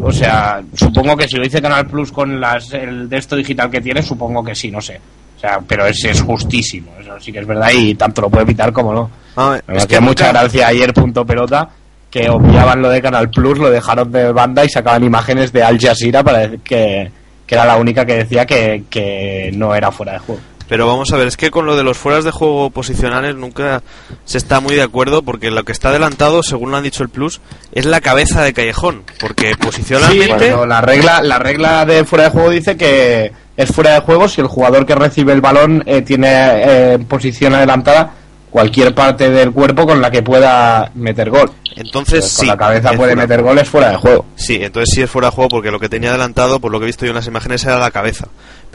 O sea, supongo que si lo dice Canal Plus con las, el de esto digital que tiene, supongo que sí, no sé. O sea, pero ese es justísimo, eso sí que es verdad y tanto lo puede evitar como no. Ah, es que mucha gracia ayer punto pelota que obviaban lo de Canal Plus, lo dejaron de banda y sacaban imágenes de Al Jazeera para decir que, que era la única que decía que, que no era fuera de juego. Pero vamos a ver, es que con lo de los fueras de juego posicionales nunca se está muy de acuerdo porque lo que está adelantado, según lo han dicho el Plus, es la cabeza de Callejón. Porque posicionalmente... Bueno, la regla, la regla de fuera de juego dice que es fuera de juego si el jugador que recibe el balón eh, tiene eh, en posición adelantada cualquier parte del cuerpo con la que pueda meter gol. entonces Pues sí. la cabeza puede fuera meter goles fuera de juego. Sí, entonces sí es fuera de juego porque lo que tenía adelantado, por lo que he visto yo en las imágenes, era la cabeza.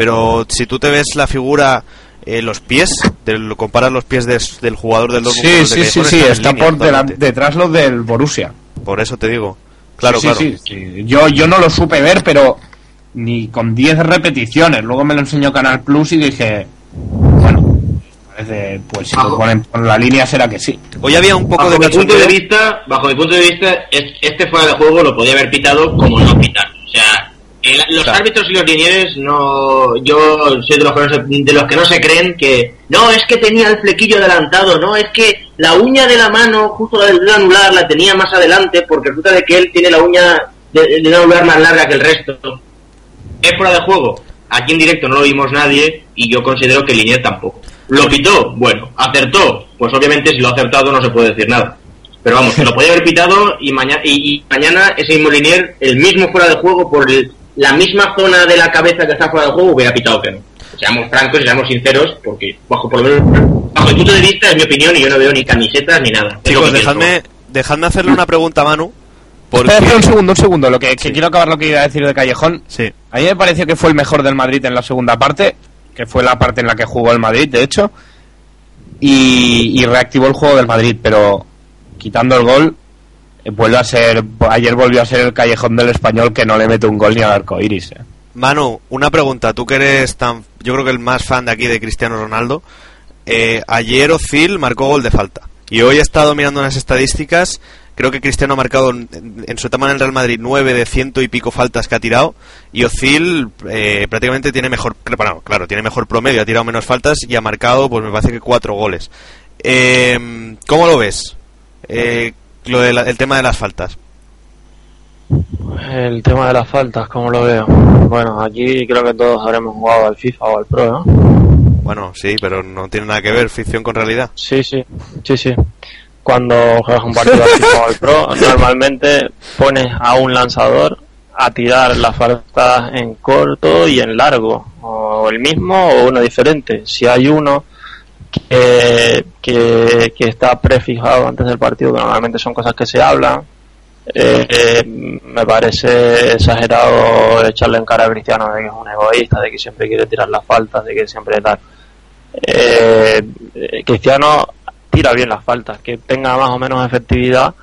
Pero si tú te ves la figura, eh, los pies, te lo comparas los pies des- del jugador del Dortmund con Sí, los de sí, sí, sí, está línea por delan- totalmente. detrás los del Borussia. Por eso te digo. Claro, Sí, claro. sí, sí, sí. Yo, yo no lo supe ver, pero ni con 10 repeticiones. Luego me lo enseñó Canal Plus y dije, bueno, parece, pues si lo ponen por la línea será que sí. Hoy había un poco bajo de mi punto de vista, bajo mi punto de vista, es- este fuera de juego lo podía haber pitado como no pitar. O sea, el- los Claro. árbitros y los linieres no, yo soy de los, que no se, de los que no se creen que no es que tenía el flequillo adelantado, no es que la uña de la mano justo la del dedo anular la tenía más adelante porque resulta de que él tiene la uña de- del dedo anular más larga que el resto. Es fuera de juego. Aquí en directo no lo vimos nadie y yo considero que Linier tampoco. ¿Lo pitó? Bueno. ¿Acertó? Pues obviamente si lo ha acertado no se puede decir nada. Pero vamos, lo podía haber pitado y, mañana y, y mañana ese mismo Linier, el mismo fuera de juego, por el- la misma zona de la cabeza que está fuera de juego, hubiera pitado que no. Seamos francos y seamos sinceros, porque bajo por lo menos, bajo mi punto de vista es mi opinión y yo no veo ni camisetas ni nada. Chicos, dejadme, dejadme hacerle una pregunta a Manu. Porque... Espera, un segundo, un segundo. Lo que, quiero acabar lo que iba a decir de Callejón. Sí. A mí me pareció que fue el mejor del Madrid en la segunda parte, que fue la parte en la que jugó el Madrid, de hecho, y, y reactivó el juego del Madrid, pero quitando el gol, vuelve a ser, ayer volvió a ser el Callejón del español que no le mete un gol ni al arco iris. eh. Manu, una pregunta. Tú que eres tan, yo creo que el más fan de aquí de Cristiano Ronaldo. eh, ayer Ozil marcó gol de falta. Y hoy he estado mirando unas estadísticas. Creo que Cristiano ha marcado en, su etapa en el Real Madrid nueve de ciento y pico faltas que ha tirado. Y Ozil eh, prácticamente tiene mejor, bueno, claro, tiene mejor promedio, ha tirado menos faltas y ha marcado, pues me parece que cuatro goles. Eh, ¿Cómo lo ves? Eh, lo del el tema de las faltas. El tema de las faltas, ¿cómo lo veo? Bueno, aquí creo que todos habremos jugado al FIFA o al Pro, ¿no? Bueno, sí, pero no tiene nada que ver ficción con realidad. Sí, sí, sí, sí. Cuando juegas un partido al FIFA o al Pro, normalmente pones a un lanzador a tirar las faltas en corto y en largo, o el mismo o uno diferente. Si hay uno que, que, está prefijado antes del partido, que normalmente son cosas que se hablan, eh, eh, me parece exagerado echarle en cara a Cristiano de que es un egoísta, de que siempre quiere tirar las faltas, de que siempre tal. Eh, eh, Cristiano tira bien las faltas, que tenga más o menos efectividad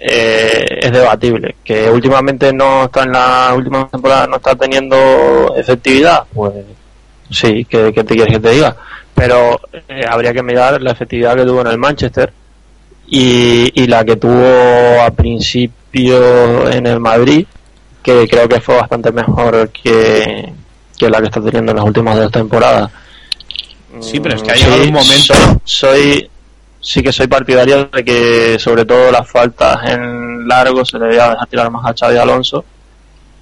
es debatible. Que últimamente no está en la última temporada no está teniendo efectividad, pues sí, que, que te quieres que te diga. Pero eh, habría que mirar la efectividad que tuvo en el Manchester y, y la que tuvo a principio en el Madrid, que creo que fue bastante mejor que, que la que está teniendo en las últimas dos temporadas. Sí, pero es que ha Mm, llegado sí, un momento- Soy, sí que soy partidario de que, sobre todo, las faltas en largo se le debía dejar tirar más a Xavi Alonso.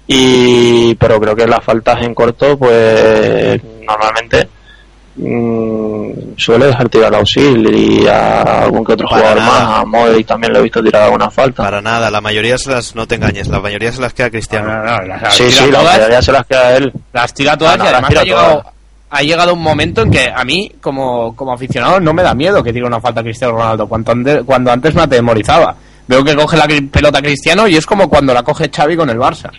Y, pero creo que las faltas en corto, pues normalmente mm, suele dejar tirar a Auxil y a algún que otro Para jugador nada. más. A Modric también lo he visto tirar alguna falta. Para nada, la mayoría se las, no te engañes, la mayoría se las queda Cristiano. No, no, no, las, sí, sí, la mayoría se las queda a él. las tira todas Ah, no, y además ha llegado, todas. ha llegado un momento en que a mí, como, como aficionado, no me da miedo que tire una falta a Cristiano Ronaldo, cuando, ande- cuando antes me atemorizaba. Veo que coge la pelota Cristiano y es como cuando la coge Xavi con el Barça.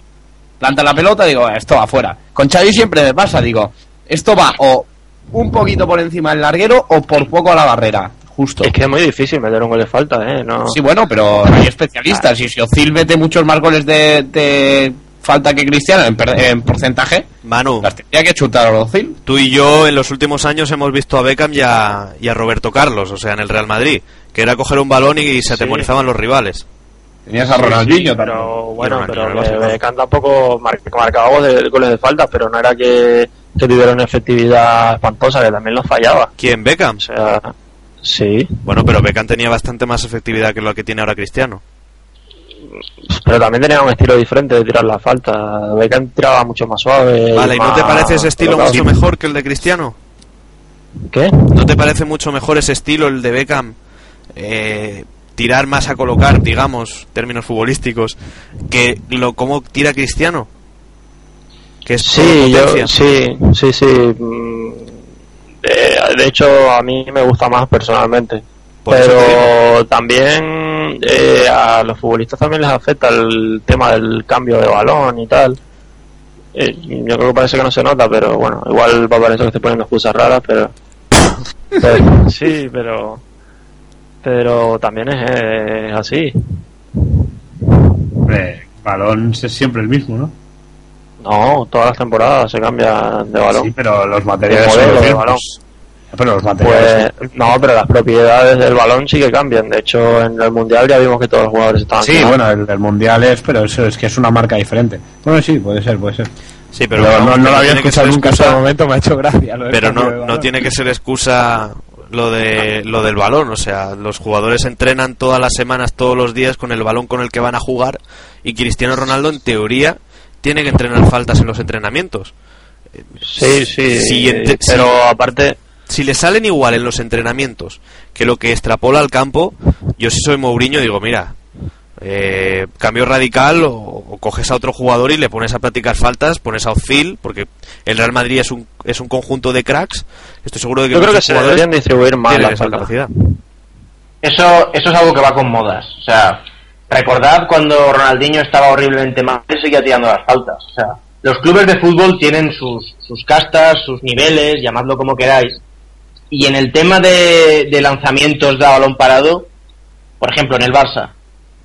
Planta la pelota, digo, esto va afuera. Con Xavi siempre me pasa, digo, esto va o un poquito por encima del larguero o por poco a la barrera, justo. Es que es muy difícil meter un gol de falta, ¿eh? No, Sí, bueno, pero hay especialistas y si Ozil mete muchos más goles de, de falta que Cristiano en, per- en porcentaje, Manu, las tendría que chutar a Ozil. tú y yo en los últimos años hemos visto a Beckham y a, y a Roberto Carlos, o sea, en el Real Madrid, que era coger un balón y se atemorizaban los rivales. Tenías a Ronaldinho Sí, también. pero bueno, pero claro. Beckham tampoco mar- marcaba goles de, goles de falta, pero no era que, que tuviera una efectividad espantosa, que también los fallaba. ¿Quién? Beckham. O sea, sí, Bueno, pero Beckham tenía bastante más efectividad que lo que tiene ahora Cristiano. pero también tenía un estilo diferente de tirar la falta. Beckham tiraba mucho más suave. Vale, ¿y no te parece ese estilo mucho mejor que el de Cristiano? ¿Qué? ¿No te parece mucho mejor ese estilo, el de Beckham? Eh, tirar más a colocar, digamos, términos futbolísticos, que lo como tira Cristiano. Que es Sí, yo, sí, sí, sí. mm, De, de hecho, a mí me gusta más personalmente. Por. Pero también eh, a los futbolistas también les afecta el tema del cambio de balón y tal. Eh, yo creo que parece que no se nota, pero bueno, igual va a parecer que estoy poniendo excusas raras, pero, pero- sí, pero pero también es, eh, así. Hombre, balón es siempre el mismo, ¿no? No, todas las temporadas se cambia de balón. Sí, pero los materiales El son modelo los de mismos. balón. Pero los materiales Pues no, pero las propiedades del balón sí que cambian. De hecho, en el mundial ya vimos que todos los jugadores estaban. Sí, bueno, el, el mundial es, pero eso es que es una marca diferente. Bueno, sí, puede ser, puede ser. Sí, pero, Pero, no, no lo había escuchado nunca excusa- hasta el momento, me ha hecho gracia. lo del Pero no, no tiene que ser excusa lo de lo del balón, o sea, los jugadores entrenan todas las semanas, todos los días con el balón con el que van a jugar y Cristiano Ronaldo en teoría tiene que entrenar faltas en los entrenamientos. Sí, sí. Sí, ente- pero aparte, Si le salen igual en los entrenamientos que lo que extrapola al campo, yo si soy Mourinho digo, mira, eh, cambio radical o, o coges a otro jugador y le pones a practicar faltas, pones a Ozil, porque el Real Madrid es un, es un conjunto de cracks, estoy seguro de que yo creo que se jugadores deberían distribuir más esa faltas. capacidad. Eso, eso es algo que va con modas. O sea, recordad cuando Ronaldinho estaba horriblemente mal, él seguía tirando las faltas. O sea, los clubes de fútbol tienen sus, sus castas, sus niveles, llamadlo como queráis. Y en el tema de, de lanzamientos de balón parado, por ejemplo, en el Barça,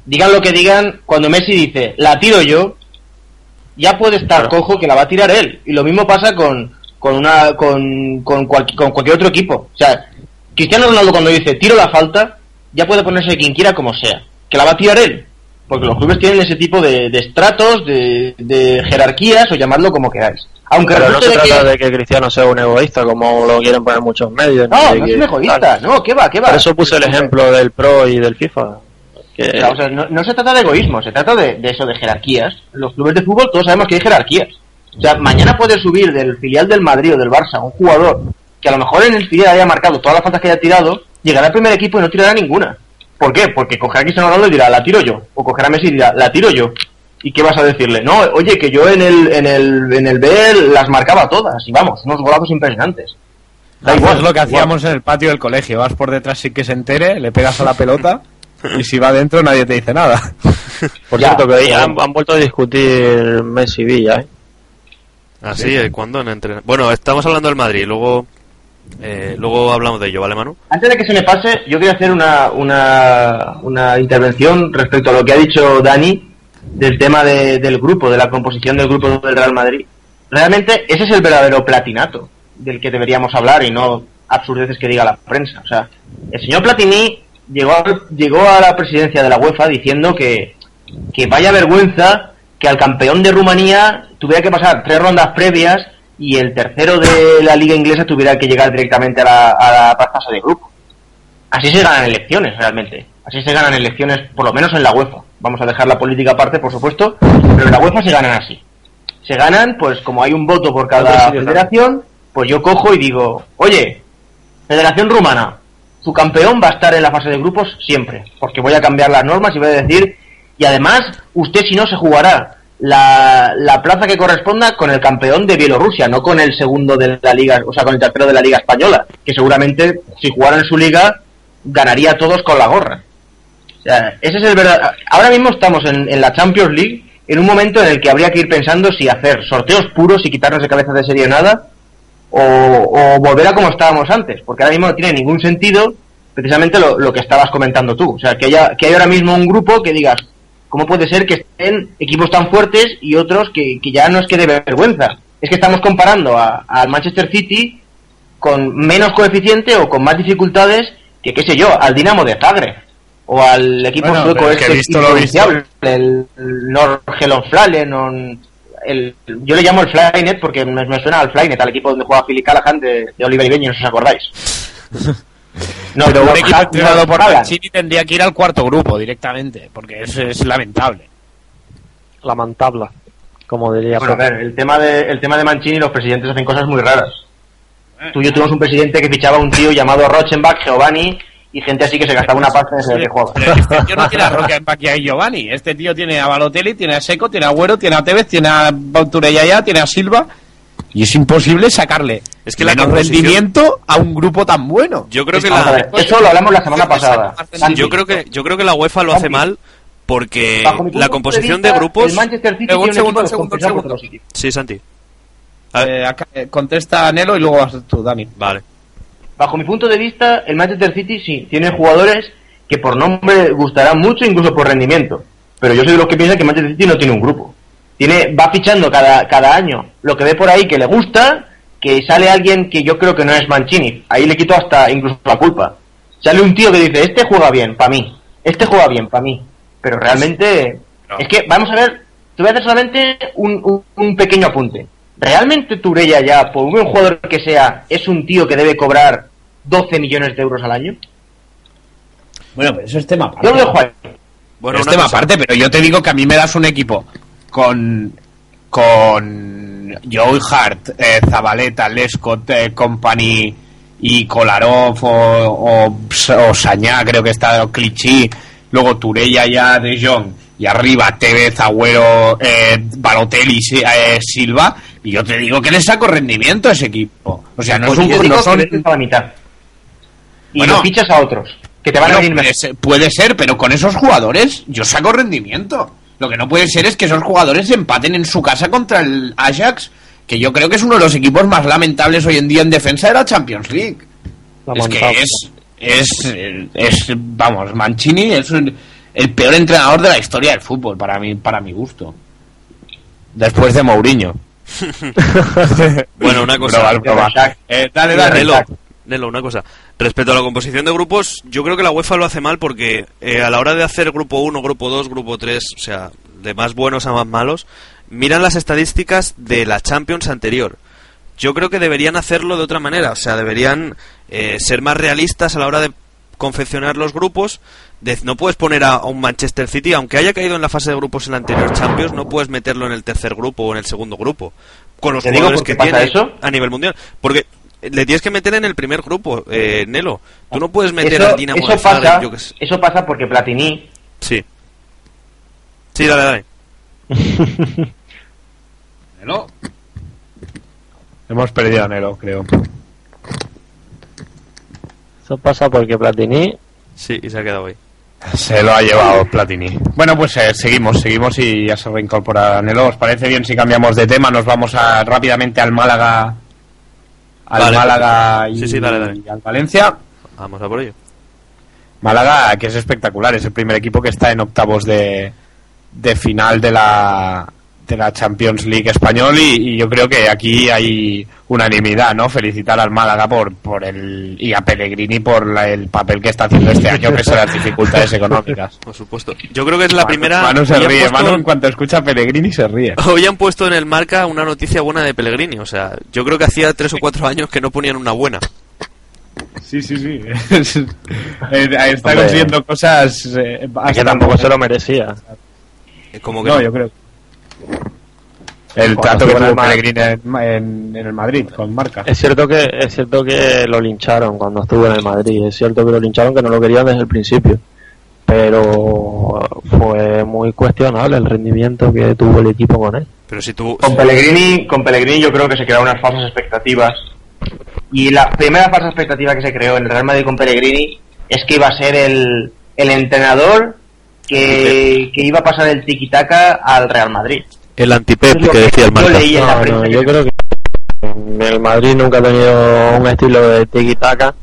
digan lo que digan, cuando Messi dice, la tiro yo, ya puede estar Claro. cojo que la va a tirar él. Y lo mismo pasa con, con, una, con, con, cual- con cualquier otro equipo. O sea, Cristiano Ronaldo cuando dice tiro la falta, ya puede ponerse quien quiera como sea. Que la va a tirar él. Porque los clubes tienen ese tipo de, de estratos, de, de jerarquías, o llamadlo como queráis. Aunque Pero no se de trata que... de que Cristiano sea un egoísta, como lo quieren poner muchos medios. No, no que- es un egoísta, tal. no, ¿qué va, qué va? Por eso puse el ejemplo del Pro y del FIFA. Que, O sea, o sea, no, no se trata de egoísmo, se trata de, de eso, de jerarquías. Los clubes de fútbol todos sabemos que hay jerarquías. O sea, mañana puede subir del filial del Madrid o del Barça un jugador que a lo mejor en el filial haya marcado todas las faltas que haya tirado, llegará al primer equipo y no tirará ninguna. ¿Por qué? Porque cogerá a Cristiano Ronaldo y dirá, la tiro yo. O cogerá a Messi y dirá, la tiro yo. ¿Y qué vas a decirle? No, oye, que yo en el, en el, en el B las marcaba todas. Y vamos, unos golazos impresionantes. Da igual. es lo que igual. hacíamos en el patio del colegio. Vas por detrás sin que se entere, le pegas a la pelota y si va adentro nadie te dice nada. por Ya, cierto, que pero- han, han vuelto a discutir Messi y Villa, ¿eh? Así, ¿eh? ¿cuándo? En entren- Bueno, estamos hablando del Madrid, luego eh, luego hablamos de ello, ¿vale, Manu? Antes de que se me pase, yo quería hacer una, una, una intervención respecto a lo que ha dicho Dani del tema de- del grupo, de la composición del grupo del Real Madrid. Realmente ese es el verdadero platinato del que deberíamos hablar y no absurdeces que diga la prensa. O sea, el señor Platini llegó a, llegó a la presidencia de la UEFA diciendo que, que vaya vergüenza que al campeón de Rumanía tuviera que pasar tres rondas previas y el tercero de la liga inglesa tuviera que llegar directamente a la, a la fase de grupo. Así se ganan elecciones, realmente. Así se ganan elecciones, por lo menos en la UEFA. Vamos a dejar la política aparte, por supuesto, pero en la UEFA se ganan así. Se ganan, pues como hay un voto por cada federación, pues yo cojo y digo, oye, Federación Rumana, su campeón va a estar en la fase de grupos siempre, porque voy a cambiar las normas y voy a decir, y además, usted si no se jugará la, la plaza que corresponda con el campeón de Bielorrusia, no con el segundo de la liga, o sea, con el tercero de la liga española, que seguramente si jugara en su liga ganaría a todos con la gorra. O sea, ese es el verdad. Ahora mismo estamos en, en la Champions League en un momento en el que habría que ir pensando si hacer sorteos puros y quitarnos de cabeza de serie nada o, o volver a como estábamos antes, porque ahora mismo no tiene ningún sentido precisamente lo, lo que estabas comentando tú. O sea, que haya, que hay ahora mismo un grupo que digas, ¿cómo puede ser que estén equipos tan fuertes y otros que, que ya no es que de vergüenza? Es que estamos comparando a- al Manchester City con menos coeficiente o con más dificultades que, qué sé yo, al Dinamo de Zagreb o al equipo Bueno, sueco pero es que este visto lo visto. el, el Norgelon o el, yo le llamo el Flynet porque me, me suena al Flynet, al equipo donde juega Philly Callahan de, de Oliver Ibeño, no sé si os acordáis. No, Pero un equipo entrenado por. Mancini tendría que ir al cuarto grupo directamente, porque es, es lamentable. Lamentable, como diría Bueno, a ver, el tema de, el tema de Mancini, los presidentes hacen cosas muy raras. Eh. Tú y yo tuvimos un presidente que fichaba a un tío llamado Rochenbach, Giovanni, y gente así que se gastaba una pasta en ese que juega. Pero este tío no tiene a Empaqui y Giovanni. Este tío tiene a Balotelli, tiene a Seco, tiene a Agüero, tiene a Tevez, tiene a Bauturellaya, tiene a Silva. Y es imposible sacarle Es que la menos composición- rendimiento a un grupo tan bueno. Yo creo que la, ver, eso lo hablamos la semana pasada. Yo creo que yo creo que la UEFA lo hace mal porque la composición vista, de grupos El Manchester City Eh, un segundo, segundo, segundo. Sí, Santi. A ver, Eh, acá, eh, contesta Nelo y luego vas tú, Dani. vale. Bajo mi punto de vista, el Manchester City sí tiene jugadores que por nombre gustarán mucho, incluso por rendimiento. Pero yo soy de los que piensan que Manchester City no tiene un grupo. Tiene, va fichando cada, cada año lo que ve por ahí que le gusta, que sale alguien que yo creo que no es Mancini. Ahí le quito hasta incluso la culpa. Sale un tío que dice, este juega bien, para mí. Este juega bien, para mí. Pero realmente, es que, vamos a ver, te voy a hacer solamente un, un- un pequeño apunte. ¿Realmente Turella ya, por un buen jugador que sea, es un tío que debe cobrar 12 millones de euros al año? Bueno, pero eso es tema aparte. Yo lo dejo ahí. Bueno, es tema cosa. aparte, pero yo te digo que a mí me das un equipo con con Joey Hart, eh, Zabaleta, Lescott, eh, Company y Kolarov o, o, o Sañá, creo que está o Clichy, luego Turella ya de Jong y arriba Tevez, Agüero, eh, Balotelli, eh, Silva y yo te digo que le saco rendimiento a ese equipo. O sea, no es Pues un yo digo no son que vendes a la mitad. Y Bueno. lo fichas a otros, que te van a venir puede, mejor. ser, puede ser, pero con esos jugadores yo saco rendimiento. Lo que no puede ser es que esos jugadores empaten en su casa contra el Ajax, que yo creo que es uno de los equipos más lamentables hoy en día en defensa de la Champions League. Es que es, es, es, vamos, Mancini es un- el peor entrenador de la historia del fútbol, para mí, para mi gusto. Después de Mourinho. Bueno, una cosa. Eh, dale, dale. Nelo, Nelo, una cosa. Respecto a la composición de grupos, yo creo que la UEFA lo hace mal porque eh, a la hora de hacer grupo 1, grupo 2, grupo 3, o sea, de más buenos a más malos, miran las estadísticas de la Champions anterior. Yo creo que deberían hacerlo de otra manera, o sea, deberían eh, ser más realistas a la hora de confeccionar los grupos. De- no puedes poner a, a un Manchester City, aunque haya caído en la fase de grupos en la anterior Champions, no puedes meterlo en el tercer grupo o en el segundo grupo. Con los ¿Te digo jugadores que tiene eso? a nivel mundial. Porque le tienes que meter en el primer grupo, eh, Nelo. Tú no puedes meter Eso, al Dinamo eso de Zagreb, pasa, yo qué sé. eso pasa porque Platini Sí. Sí, dale, dale. Nelo. Hemos perdido a Nelo, creo. Eso pasa porque Platini Sí, y se ha quedado ahí. Se lo ha llevado Platini. Bueno, pues eh, seguimos, seguimos y ya se reincorpora Nelo. ¿Os parece bien si cambiamos de tema? Nos vamos a, rápidamente al Málaga. Al Vale. Málaga y, Sí, sí, dale, dale. y al Valencia. Vamos a por ello. Málaga, que es espectacular, es el primer equipo que está en octavos de, de final de la, de la Champions League español y, y yo creo que aquí hay unanimidad, ¿no? Felicitar al Málaga por, por el, y a Pellegrini por la- el papel que está haciendo este año, pese a las dificultades económicas. Por supuesto. Yo creo que es la primera. Manu se ríe, puesto- Manu en cuanto escucha a Pellegrini se ríe. Hoy han puesto en el marca una noticia buena de Pellegrini. O sea, yo creo que hacía tres o cuatro años que no ponían una buena. Sí, sí, sí. Eh, está Hombre. consiguiendo cosas... eh, que tampoco se lo merecía. Eh, Como que No, no. yo creo. El Cuando trato que tuvo Pellegrini en, en- en el Madrid, con marca. Es cierto que es cierto que lo lincharon cuando estuvo en el Madrid. Es cierto que lo lincharon que no lo querían desde el principio. Pero fue muy cuestionable el rendimiento que tuvo el equipo con él. Pero si tú. Con Pellegrini, con Pellegrini yo creo que se crearon unas falsas expectativas. Y la primera falsa expectativa que se creó en el Real Madrid con Pellegrini es que iba a ser el, el entrenador que, que iba a pasar el tiki-taka al Real Madrid. El antipep que que decía el yo marca. leí en la No, prensa no, yo creo que el Madrid nunca ha tenido un estilo de tiki-taka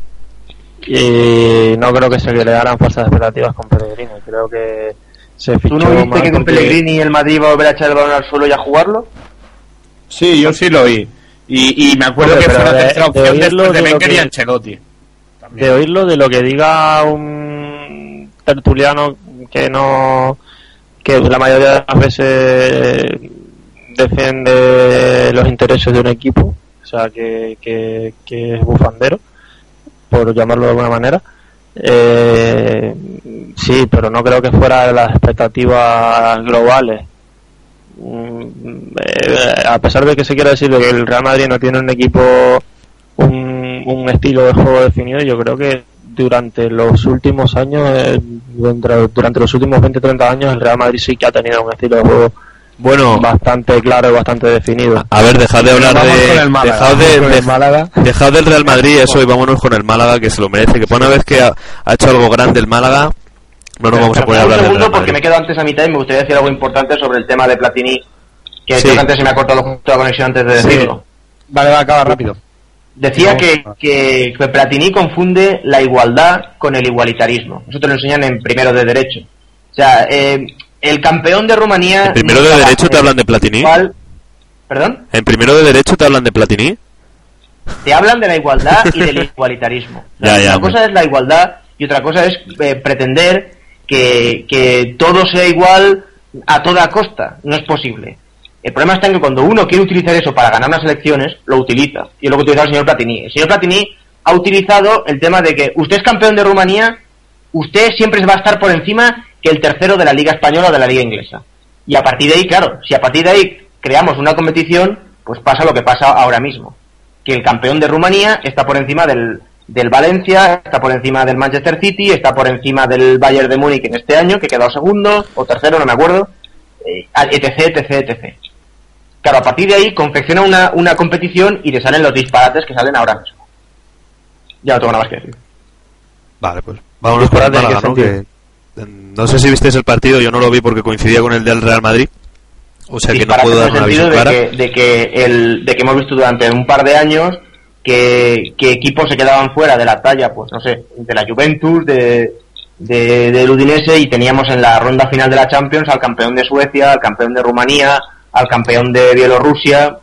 y no creo que se crearan falsas expectativas con Pellegrini. Creo que se fichó ¿Tú no viste que con Pellegrini el Madrid iba a volver a echar el balón al suelo y a jugarlo? Sí, yo sí lo oí. Y, y me acuerdo que fue la de- tercera de opción oírlo después de de lo Wenger y que- Ancelotti. de oírlo de lo que diga un tertuliano que no que la mayoría de las veces defiende los intereses de un equipo, o sea, que, que, es bufandero, por llamarlo de alguna manera. Eh, sí, pero no creo que fuera de las expectativas globales. Mm, eh, a pesar de que se quiera decir que el Real Madrid no tiene un equipo, un, un estilo de juego definido, yo creo que durante los últimos años, eh, durante, durante los últimos 20-30 años, el Real Madrid sí que ha tenido un estilo de juego Bueno, bastante claro y bastante definido. a ver, dejad de hablar Vamos de. Málaga, dejad, de- vamos con el de- Málaga. dejad del Real Madrid eso y vámonos con el Málaga que se lo merece. Que por una vez que ha, ha hecho algo grande el Málaga, no nos vamos a Pero poner a un hablar del segundo Real porque me Madrid. quedo antes a mitad y me gustaría decir algo importante sobre el tema de Platini, que Sí. que antes se me ha cortado justo la conexión antes de Sí. decirlo. Vale, va, acaba rápido. Decía que, que, que Platini confunde la igualdad con el igualitarismo. Eso te lo enseñan en primero de Derecho. O sea, eh, el campeón de Rumanía... ¿En primero de Derecho te hablan de Platini? igual- ¿Perdón? En primero de Derecho te hablan de Platini. Te hablan de la igualdad y del igualitarismo. O Ya, sea, ya, una cosa es la igualdad y otra cosa es eh, pretender que, que todo sea igual a toda costa. No es posible. El problema está en que cuando uno quiere utilizar eso para ganar unas elecciones, lo utiliza. Y es lo que utiliza el señor Platini. El señor Platini ha utilizado el tema de que usted es campeón de Rumanía, usted siempre va a estar por encima que el tercero de la Liga Española o de la Liga Inglesa. Y a partir de ahí, claro, si a partir de ahí creamos una competición, pues pasa lo que pasa ahora mismo. Que el campeón de Rumanía está por encima del, del Valencia, está por encima del Manchester City, está por encima del Bayern de Múnich en este año, que quedó segundo o tercero, no me acuerdo, eh, etc, etc, etc. Claro, a partir de ahí confecciona una, una competición y le salen los disparates que salen ahora mismo. Ya no tengo nada más que decir. Vale, pues vámonos ¿en Málaga, ¿no? Que, no sé si visteis el partido, yo no lo vi porque coincidía con el del Real Madrid. O sea que no puedo en dar el una sentido visión de clara. que, de que el de que hemos visto durante un par de años que, que equipos se quedaban fuera de la talla, pues no sé, de la Juventus, de, de, del Udinese y teníamos en la ronda final de la Champions al campeón de Suecia, al campeón de Rumanía, al campeón de Bielorrusia.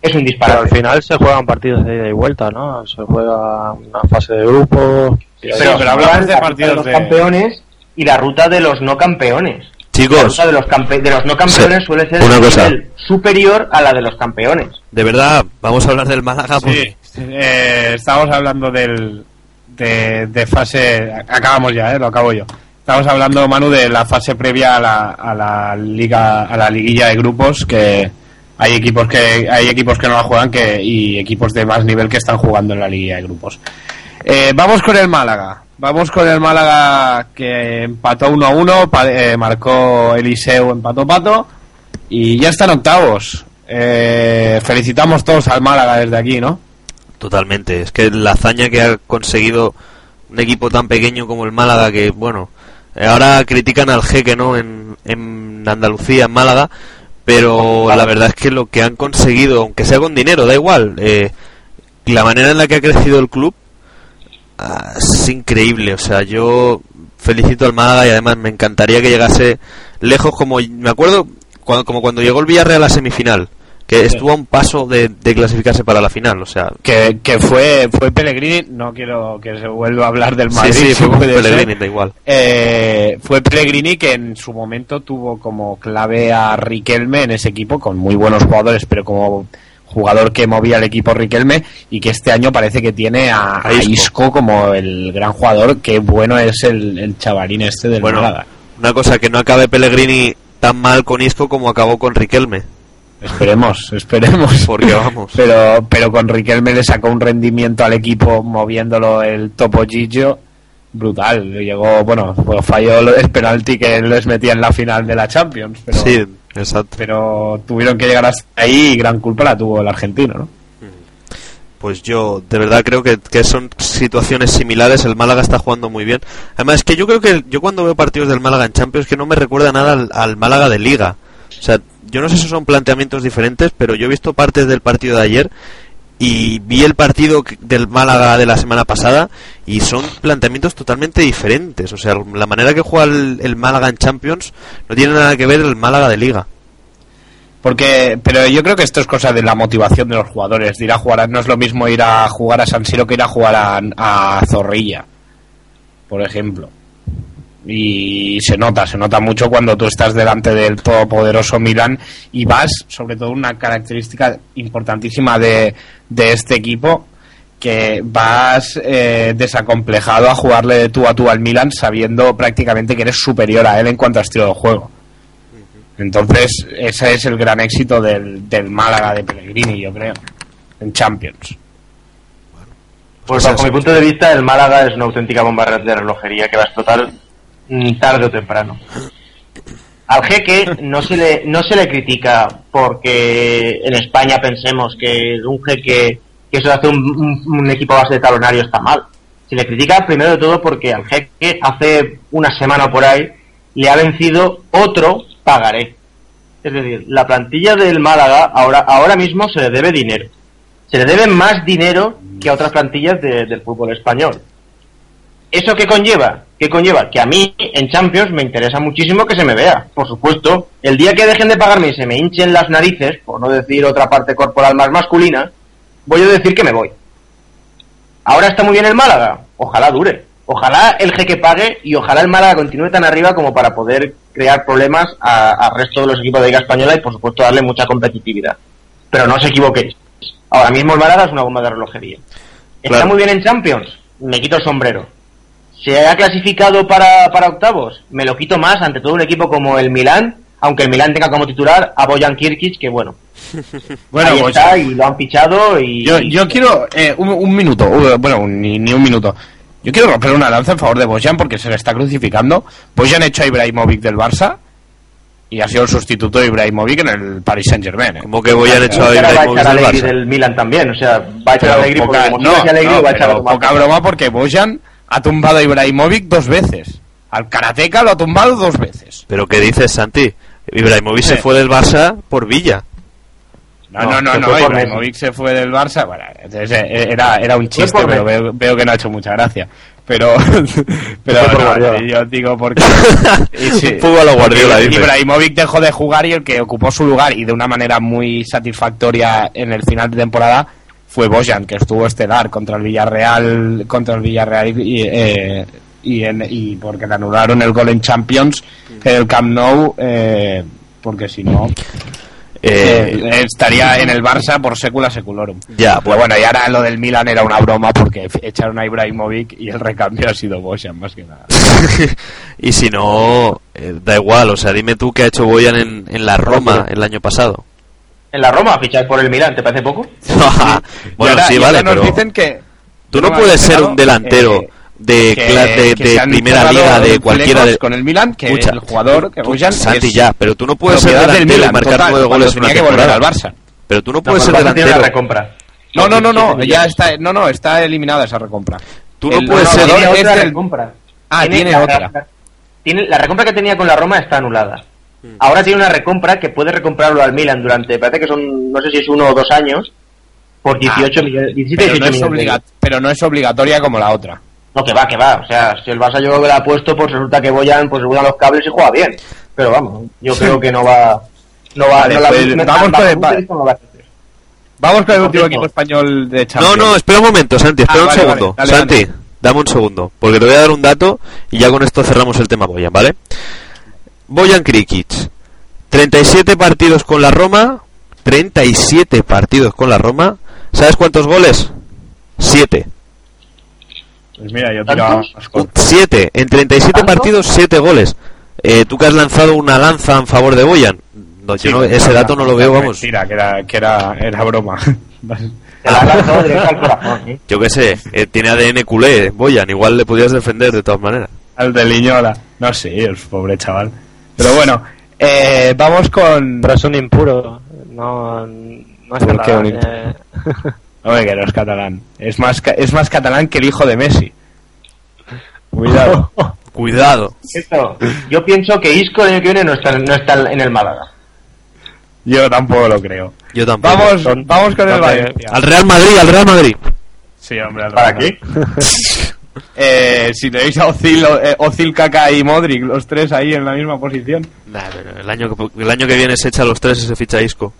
Es un Pero al disparate. final se juegan partidos de ida y vuelta, ¿no? Se juega una fase de ahí- pero hablamos de la partidos los de- campeones y la ruta de los no campeones. La Chicos, ruta de los, campe- de los no campeones Sí. suele ser Una un cosa. nivel superior a la de los campeones. de verdad, vamos a hablar del Málaga. pues- Sí, sí, eh, estamos hablando del, de, de fase. Acabamos ya, eh, lo acabo yo. Estamos hablando, Manu, de la fase previa a la, a la liga, a la liguilla de grupos, que hay equipos que hay equipos que no la juegan que, y equipos de más nivel que están jugando en la liguilla de grupos. Eh, vamos con el Málaga. Vamos con el Málaga que empató 1 a 1, pa- eh, marcó Eliseu, empató Pato y ya están octavos. Eh, felicitamos todos al Málaga desde aquí, ¿no? Totalmente. Es que la hazaña que ha conseguido un equipo tan pequeño como el Málaga, que bueno, ahora critican al jeque, ¿no? En, en Andalucía, en Málaga, pero la verdad es que lo que han conseguido, aunque sea con dinero, da igual, eh, la manera en la que ha crecido el club ah, es increíble. O sea, yo felicito al Málaga y además me encantaría que llegase lejos, como me acuerdo, cuando, como cuando llegó el Villarreal a la semifinal. Que estuvo a un paso de, de clasificarse para la final, o sea, que, que fue fue Pellegrini no quiero que se vuelva a hablar del Madrid sí, sí, fue ser. Pellegrini, da igual. Eh, fue Pellegrini que en su momento tuvo como clave a Riquelme en ese equipo con muy buenos jugadores pero como jugador que movía el equipo Riquelme y que este año parece que tiene a, A a Isco. Como el gran jugador qué bueno es el, el chavalín este del Bueno, una cosa, que no acabe Pellegrini tan mal con Isco como acabó con Riquelme. Esperemos esperemos Porque vamos. pero pero con Riquelme le sacó un rendimiento al equipo moviéndolo el Topo Gigio brutal llegó bueno pues falló el penalti que les metía en la final de la Champions pero, Sí, exacto. pero tuvieron que llegar hasta ahí y gran culpa la tuvo el argentino ¿no? Pues yo de verdad creo que, que son situaciones similares. El Málaga está jugando muy bien. Además, es que yo creo que yo cuando veo partidos del Málaga en Champions que no me recuerda nada al, al Málaga de Liga. O sea, yo no sé si son planteamientos diferentes, pero yo he visto partes del partido de ayer y vi el partido del Málaga de la semana pasada y son planteamientos totalmente diferentes. O sea, la manera que juega el, Málaga en Champions no tiene nada que ver el Málaga de Liga. porque pero yo creo que esto es cosa de la motivación de los jugadores de ir a jugar a- no es lo mismo ir a jugar a San Siro que ir a jugar a Zorrilla por ejemplo y se nota, se nota mucho cuando tú estás delante del todopoderoso Milan y vas, sobre todo una característica importantísima de, de este equipo, que vas eh, desacomplejado a jugarle de tú a tú al Milan sabiendo prácticamente que eres superior a él en cuanto a estilo de juego. Entonces, ese es el gran éxito del, del Málaga de Pellegrini, yo creo, en Champions. Pues bajo mi punto de vista, el Málaga es una auténtica bomba de relojería que va a explotar tarde o temprano. Al jeque no se le, no se le critica porque en España pensemos que un jeque que eso hace un, equipo base de talonario está mal. Se le critica primero de todo porque al jeque hace una semana por ahí le ha vencido otro pagaré. Es decir, la plantilla del Málaga ahora, ahora mismo se le debe dinero. Se le debe más dinero que a otras plantillas de- del fútbol español. ¿Eso qué conlleva? ¿Qué conlleva? Que a mí en Champions me interesa muchísimo que se me vea. Por supuesto, el día que dejen de pagarme y se me hinchen las narices, por no decir otra parte corporal más masculina, voy a decir que me voy. Ahora está muy bien el Málaga. Ojalá dure. Ojalá el jeque pague y ojalá el Málaga continúe tan arriba como para poder crear problemas a- al resto de los equipos de Liga Española y por supuesto darle mucha competitividad. Pero no os equivoquéis. Ahora mismo el Málaga es una bomba de relojería. ¿Está Claro. muy bien en Champions? Me quito el sombrero. ¿Se ha clasificado para, para octavos? Me lo quito más ante todo un equipo como el Milán, aunque el Milán tenga como titular a Bojan Kirkic, que bueno, Bueno, ahí pues, está y lo han fichado y... yo, yo quiero eh, un, un minuto, bueno, ni, ni un minuto. Yo quiero romper una lanza en favor de Bojan porque se le está crucificando. Bojan hecho a Ibrahimovic del Barça y ha sido el sustituto de Ibrahimovic en el Paris Saint Germain. Como que voy a hecho a Ahora va a Ibrahimovic echar a del del Milan también, o sea, va a echar a como no, va a echar a poca broma porque Bojan ha tumbado a Ibrahimovic dos veces. Al Karateka lo ha tumbado dos veces. Pero ¿qué dices, Santi? Ibrahimovic se fue del Barça por Villa. No, No, no, no, no, Ibrahimovic se fue del Barça. Bueno, entonces, eh, era, era un chiste, pero veo, veo que no ha hecho mucha gracia. Pero, pero no, Guardiola. yo digo porque. sí, lo Guardiola. Ibrahimovic dejó de jugar y el que ocupó su lugar y de una manera muy satisfactoria en el final de temporada fue Bojan, que estuvo estelar contra el Villarreal, contra el Villarreal y, eh, y, en- y porque le anularon el gol en Champions en el Camp Nou, eh, porque si no Eh, eh, estaría en el Barça por secula seculorum. Ya, Pero bueno, y ahora lo del Milan era una broma porque echaron a Ibrahimovic y el recambio ha sido Bojan, más que nada. y si no, eh, da igual. O sea, dime tú qué ha hecho Boyan en, en la Roma el año pasado. En la Roma, fichar por el Milan, ¿te parece poco? bueno, ahora- sí, vale, pero dicen que tú no puedes ser un delantero eh, de, que- de, que primera liga, de cualquiera de... con el Milan que Escucha, el jugador que Santi, es ya, pero tú no puedes ser propiedad del delantero y Milan, marcar nueve goles en una volver al temporada. Barça. Pero tú no puedes ser tiene una delantero. recompra. No, no, no, no, ya está, no, no, está eliminada esa recompra. Tú no El puedes ser- tiene otra recompra. Ah, tiene la- otra. la- tiene, la recompra que tenía con la Roma está anulada. Ahora tiene una recompra que puede recomprarlo al Milan durante, parece que son, no sé si es uno o dos años, por 18 millones, 17 Pero 18 no, es millones. obliga- pero no es obligatoria como la otra. No, que va, que va. O sea, si el Barça yo lo ha puesto, pues resulta que Boyan pues regulan los cables y juega bien. Pero vamos, yo creo que no va... No va Vale, no la- pues, me- vamos con el- no va. Vamos con el último equipo español de No, Champions. no, espera un momento, Santi, espera Ah, un vale, segundo. vale, dale, Santi, dale. dame un segundo, porque te voy a dar un dato y ya con esto cerramos el tema Boyan, ¿vale? Boyan Krikic, 37 partidos con la Roma, 37 partidos con la Roma. ¿Sabes cuántos goles? 7. Pues mira, yo tiraba más corto. 7. En 37 ¿Tanto? partidos, 7 goles. Eh, Tú que has lanzado una lanza en favor de Boyan. No, yo Sí, no- ese dato no lo veo, era vamos. Mentira, que era, que era, era broma. Te la ha lanzado directo al corazón, ¿eh? Yo qué sé, eh, tiene ADN culé, Boyan. Igual le podías defender de todas maneras. Al de Liñola. No sé, el pobre chaval. Pero bueno, eh, vamos con... Pero es un impuro. No, no es ¿Por qué catalán, un impuro? eh. Hombre, que no es catalán. Es más, ca- es más catalán que el hijo de Messi. Cuidado. Cuidado. Esto, yo pienso que Isco el año que viene no está, no está en el Málaga. Yo tampoco lo creo. Yo tampoco. Vamos, Son- vamos con el ¿dónde- Valencia. Al Real Madrid, al Real Madrid. Sí, hombre, al ¿Para Real qué? Eh, si tenéis a Ozil, eh, Ozil, Kaká y Modric, los tres ahí en la misma posición. Nah, pero el año que, el año que viene se echa a los tres y se ficha Isco.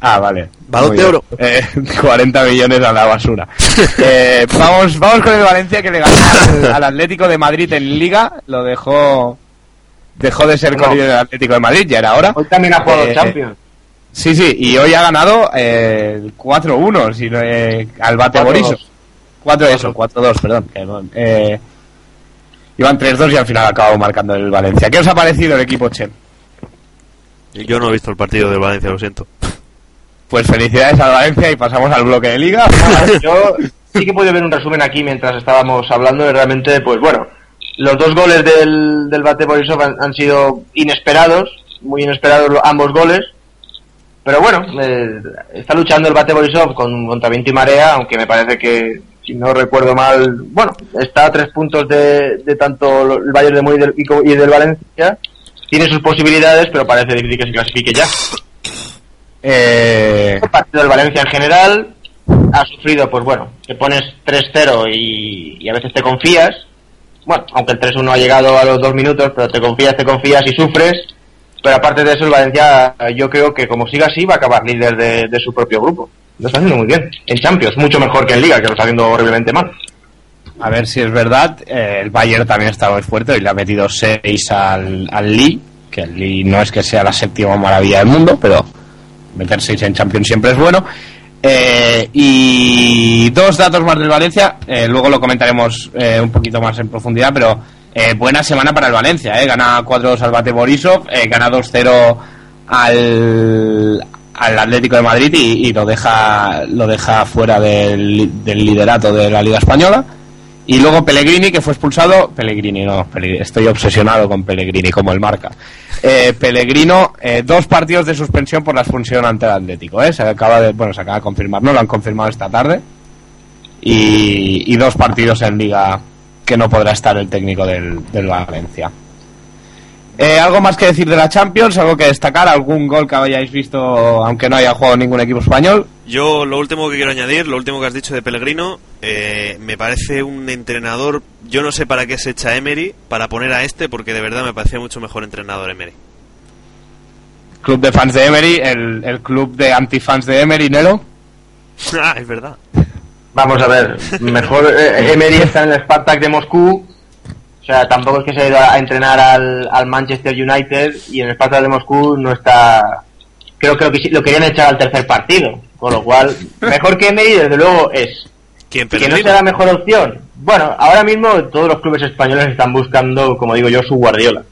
Ah, vale. Balón de oro. Eh, 40 millones a la basura. Eh, vamos, vamos con el Valencia que le ganó al, al Atlético de Madrid en Liga. Lo dejó dejó de ser No. colíder del Atlético de Madrid, ya era hora. Hoy también ha jugado Eh, Champions. Sí, sí, y hoy ha ganado eh, 4-1 si no, eh, al bate 4-2. Borisov. 4 eso, 4-2, perdón. eh, iban 3-2 y al final acabó marcando el Valencia. ¿Qué os ha parecido el equipo Che? Yo no he visto el partido del Valencia, lo siento. Pues felicidades al Valencia y pasamos al bloque de Liga. Yo sí que he podido ver un resumen aquí mientras estábamos hablando y realmente, pues bueno, los dos goles del, del Bate Borisov han, han sido inesperados, muy inesperados ambos goles. Pero bueno, eh, está luchando el Bate Borisov con, contra viento y marea, aunque me parece que, si no recuerdo mal, bueno, está a tres puntos de, de tanto el Bayern de Múnich y del- Valencia. Tiene sus posibilidades, pero parece difícil que se clasifique ya. Eh, El partido del Valencia en general ha sufrido, pues bueno, te pones 3-0 y, y a veces te confías. Bueno, aunque el 3-1 ha llegado a los dos minutos, pero te confías, te confías y sufres. Pero aparte de eso, el Valencia, yo creo que como siga así, va a acabar líder de, de su propio grupo. Lo está haciendo muy bien. En Champions, mucho mejor que en Liga, que lo está haciendo horriblemente mal. a ver si es verdad. eh, el Bayern también está muy fuerte y le ha metido 6 al, al Lee. Que el Lee no es que sea la séptima maravilla del mundo, pero meter 6 en Champions siempre es bueno. Eh, y dos datos más del Valencia, eh, luego lo comentaremos eh, un poquito más en profundidad, pero buena semana para el Valencia, gana 4-2 al Bate Borisov, gana 2-0 al, al Atlético de Madrid y, lo deja lo deja fuera del, del liderato de la Liga Española. Y luego Pellegrini, que fue expulsado. Pellegrini, no, Pellegrini, estoy obsesionado con Pellegrini, como el marca. Eh, Pellegrino, eh, dos partidos de suspensión por la expulsión ante el Atlético. ¿eh? Se acaba de, bueno, se acaba de confirmar, ¿no? Lo han confirmado esta tarde. Y, dos partidos en Liga que no podrá estar el técnico del Valencia. Eh, ¿Algo más que decir de la Champions? ¿Algo que destacar? ¿Algún gol que hayáis visto, aunque no haya jugado ningún equipo español? Yo lo último que quiero añadir, lo último que has dicho de Pellegrino, eh, me parece un entrenador, yo no sé para qué se echa Emery, para poner a este, porque de verdad me parecía mucho mejor entrenador Emery. Club de fans de Emery, el, el club de antifans de Emery, Nelo. ah, es verdad. Vamos a ver, mejor eh, Emery está en el Spartak de Moscú. O sea, tampoco es que se haya ido a entrenar al, al Manchester United y en el Spartak de Moscú no está. Creo que lo, querían echar al tercer partido. Con lo cual, mejor que Emery, desde luego es. ¿Quién Y que no sea la mejor opción. Bueno, ahora mismo todos los clubes españoles están buscando, como digo yo, su Guardiola.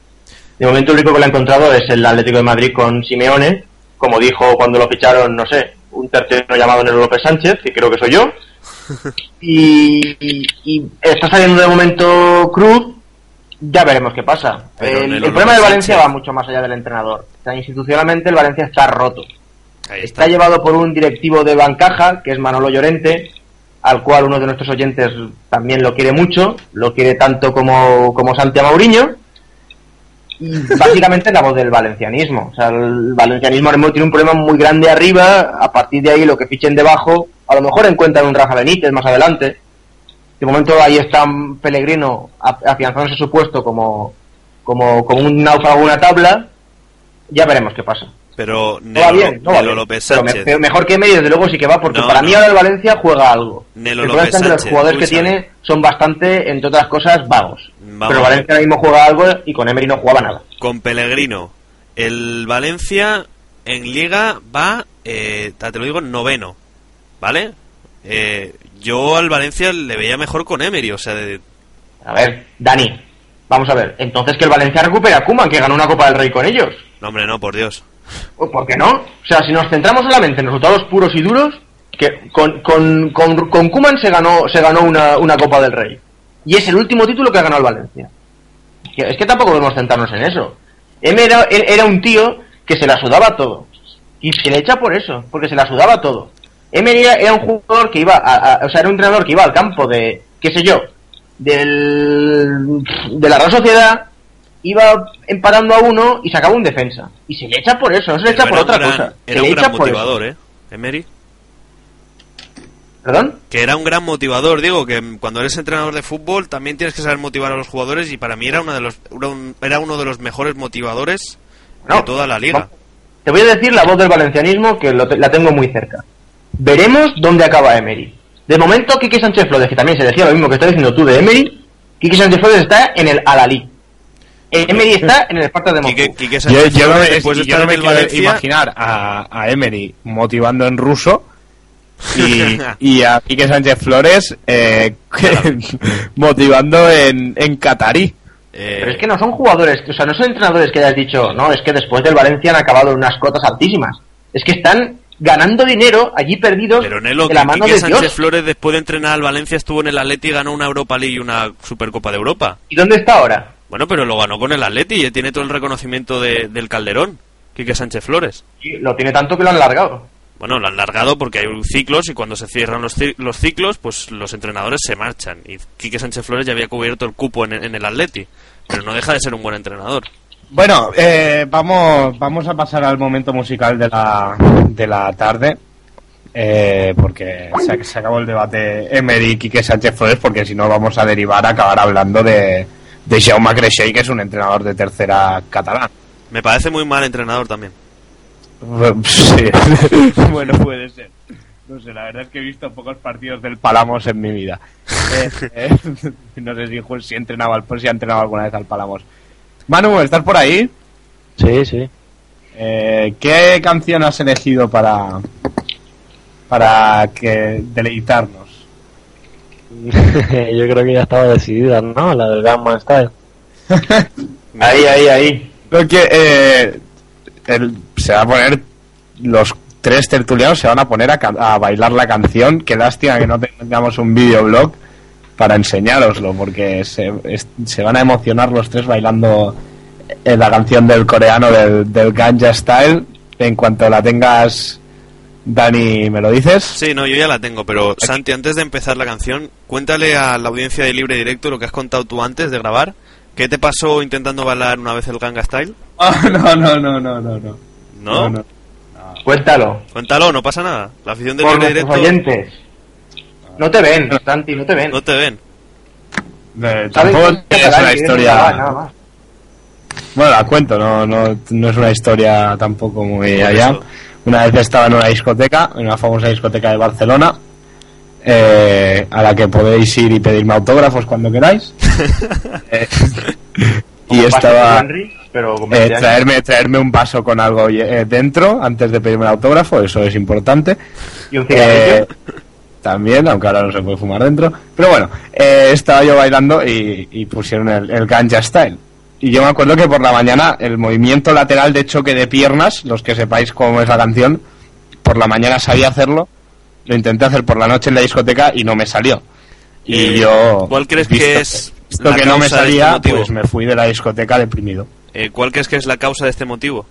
De momento el único que lo ha encontrado es el Atlético de Madrid con Simeone, como dijo cuando lo ficharon, no sé, un tercero llamado Nero López Sánchez, que creo que soy yo. Y, y- y está saliendo de momento Cruz, ya veremos qué pasa. El, problema del Valencia va mucho más allá del entrenador. O sea, institucionalmente el Valencia está roto. Está está. llevado por un directivo de Bancaja, que es Manolo Llorente, al cual uno de nuestros oyentes también lo quiere mucho, lo quiere tanto como, como Santiago Mauriño, y básicamente la voz del valencianismo. O sea, el valencianismo ahora mismo tiene un problema muy grande arriba, a partir de ahí lo que fichen debajo, a lo mejor encuentran un Rafa Benítez más adelante. De momento ahí está Pellegrino afianzándose su puesto como, como, como un náufrago una tabla, ya veremos qué pasa. Pero Nelo, bien, no Nelo. López Pero me- Sánchez. pero mejor que Emery, desde luego sí que va, porque No, para no. mí ahora el Valencia juega algo. Nelo el López los jugadores que tiene son bastante, entre otras cosas, vagos. Vamos pero Valencia ahora mismo juega algo y con Emery no jugaba nada. Con Pellegrino, el Valencia en Liga va, eh, te lo digo, noveno, ¿vale? Eh, yo al Valencia le veía mejor con Emery, o sea, de- A ver, Dani, vamos a ver. Entonces que el Valencia recupere a Kuman, que ganó una Copa del Rey con ellos. no hombre, no, por Dios. ¿O ¿Por qué no? O sea, si nos centramos solamente en resultados puros y duros, que con, con, con, con Koeman se ganó, se ganó una, una Copa del Rey. Y es el último título que ha ganado el Valencia. Es que tampoco debemos centrarnos en eso. Em era, era un tío que se la sudaba todo. Y se le echa por eso, porque se la sudaba todo. Emery era, un jugador que iba, a, a- o sea, era un entrenador que iba al campo de, qué sé yo, del, de la Real Sociedad, iba empatando a uno y sacaba un defensa. Y se le echa por eso, no se le echa Pero por otra gran- cosa. Se Era le un echa gran por eso. motivador, ¿eh? Emery. ¿Perdón? Que era un gran motivador, digo, que cuando eres entrenador de fútbol también tienes que saber motivar a los jugadores y para mí era, una de los, era, un- era uno de los mejores motivadores No, de toda la liga. te voy a decir la voz del valencianismo que lo te- la tengo muy cerca. Veremos dónde acaba Emery. De momento, Quique Sánchez Flores, que también se decía lo mismo que estás diciendo tú de Emery, Quique Sánchez Flores está en el Alalí. Emery está en el Esparta de Moscú. Quique, Quique Yo, Sánchez yo no Flores, me, de yo no quiero Valencia, imaginar a, a Emery motivando en ruso y, y a Quique Sánchez Flores eh, motivando en, en catarí. eh, Pero es que no son jugadores, o sea, no son entrenadores que hayas dicho, no, es que después del Valencia han acabado en unas cotas altísimas. Es que están ganando dinero allí perdidos Pero Nelo, de la mano de Sánchez Dios. Flores después de entrenar al Valencia estuvo en el Atleti y ganó una Europa League y una Supercopa de Europa. ¿Y dónde está ahora? Bueno, pero lo ganó con el Atleti y tiene todo el reconocimiento de- del Calderón, Quique Sánchez Flores. Sí, lo tiene tanto que lo han largado. Bueno, lo han largado porque hay ciclos y cuando se cierran los, los ciclos, pues los entrenadores se marchan. Y Quique Sánchez Flores ya había cubierto el cupo en, en el Atleti, pero no deja de ser un buen entrenador. Bueno, eh, vamos, vamos a pasar al momento musical de la, de la tarde. eh, porque se, se acabó el debate Emery y Quique Sánchez Flores, porque si no vamos a derivar a acabar hablando de, de Jaume Creixell, que es un entrenador de tercera catalán. Me parece muy mal entrenador también. Sí. bueno, puede ser. No sé, la verdad es que he visto pocos partidos del Palamos en mi vida. Eh, eh, no sé si, si, entrenaba, al- si ha entrenado alguna vez al Palamos. Manu, ¿estás por ahí? Sí, sí. Eh, ¿Qué canción has elegido para para que deleitarnos? Yo creo que ya estaba decidida, ¿no? La del Gamma Style. Ahí, ahí, ahí. Creo que eh, el- se va a poner los tres tertulianos se van a poner a, a bailar la canción. Qué lástima que no tengamos un videoblog para enseñároslo, porque se, es- se van a emocionar los tres bailando eh, la canción del coreano del, del Ganja Style. En cuanto la tengas, Dani, ¿me lo dices? Sí, no, yo ya la tengo, pero Santi, antes de empezar la canción, cuéntale a la audiencia de Libre Directo lo que has contado tú antes de grabar. ¿Qué te pasó intentando bailar una vez el Ganga Style? No, no, no, no, no, no. ¿No? no. Cuéntalo. Cuéntalo, no pasa nada. La afición de Por Libre Directo oyentes. No te ven, Santi, no te ven. no te ven. Eh, tampoco es una historia. nada, nada más. Bueno, la cuento, no, no, no es una historia tampoco muy Por allá. eso. Una vez estaba en una discoteca, en una famosa discoteca de Barcelona, eh, a la que podéis ir y pedirme autógrafos cuando queráis. Eh, y estaba Henry, pero eh, 20 años. traerme, traerme un vaso con algo eh, dentro antes de pedirme el autógrafo, eso es importante. Y un cigarrillo. También, aunque ahora no se puede fumar dentro. Pero bueno, eh, estaba yo bailando y, y pusieron el, el Ganja Style. Y yo me acuerdo que por la mañana el movimiento lateral de choque de piernas, los que sepáis cómo es la canción, por la mañana sabía hacerlo. Lo intenté hacer por la noche en la discoteca y no me salió. Y Eh, yo. ¿cuál crees visto que es la que no me este salía, pues me fui de la discoteca deprimido. Eh, ¿Cuál crees que es la causa de este motivo?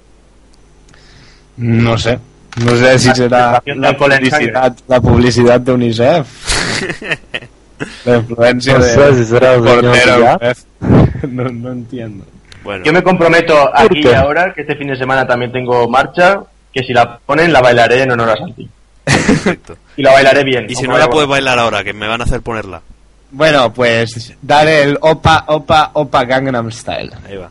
No sé. No sé si La será la publicidad, la publicidad de UNICEF. La influencia No de sé si será el. UNICEF. no, no entiendo. Bueno, Yo me comprometo aquí y ahora, que este fin de semana también tengo marcha, que si la ponen la bailaré en honor a Santi. perfecto. Y la bailaré bien. Y si no la puedes bailar ahora, que me van a hacer ponerla. Bueno, pues dale el Opa Opa Opa Gangnam Style. Ahí va.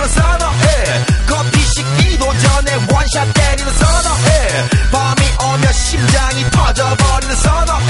그런 선어해. 커피 식기도 전에 원샷 때리는 선어해. 밤이 오면 심장이 터져버리는 선어해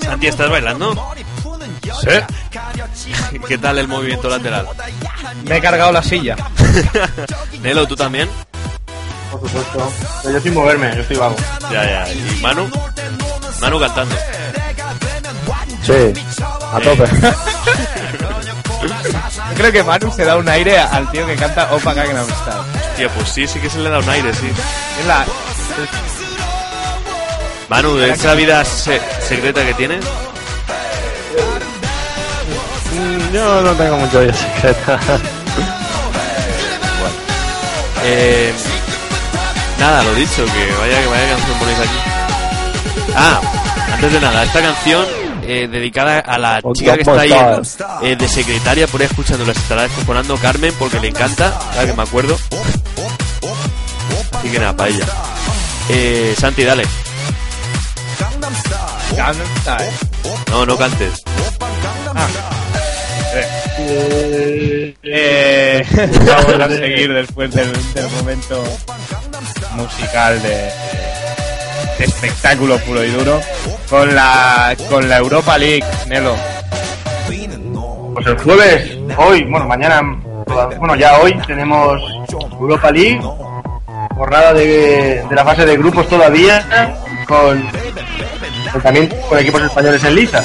Santi, ¿estás bailando? Sí. ¿Qué tal el movimiento lateral? Me he cargado la silla. Nelo, ¿tú también? Por supuesto. Yo sin moverme, yo estoy vago. Ya, ya. ¿Y Manu? Manu cantando. Sí, a tope. Creo que Manu se da un aire al tío que canta Opa Gangnam Style. Tío, pues sí, sí que se le da un aire, sí. Es la... Manu, ¿de esa vida se- secreta que tienes? Yo no tengo mucho vida secreta. Eh, nada, lo dicho, que vaya que vaya canción ponéis aquí. Ah, antes de nada, esta canción eh, dedicada a la chica que está ahí eh, de secretaria, por ahí escuchando, la estará descojonando Carmen porque le encanta, ahora que me acuerdo. Así que nada, para ella. Eh, Santi, dale. Gangnam Style. No, no cantes. Eh, vamos a seguir después del, del momento musical de, de espectáculo puro y duro con la con la Europa League, Nelo. Pues el jueves, hoy, bueno, mañana, bueno, ya hoy tenemos Europa League, jornada de, de la fase de grupos todavía, con, con también con equipos españoles en liza.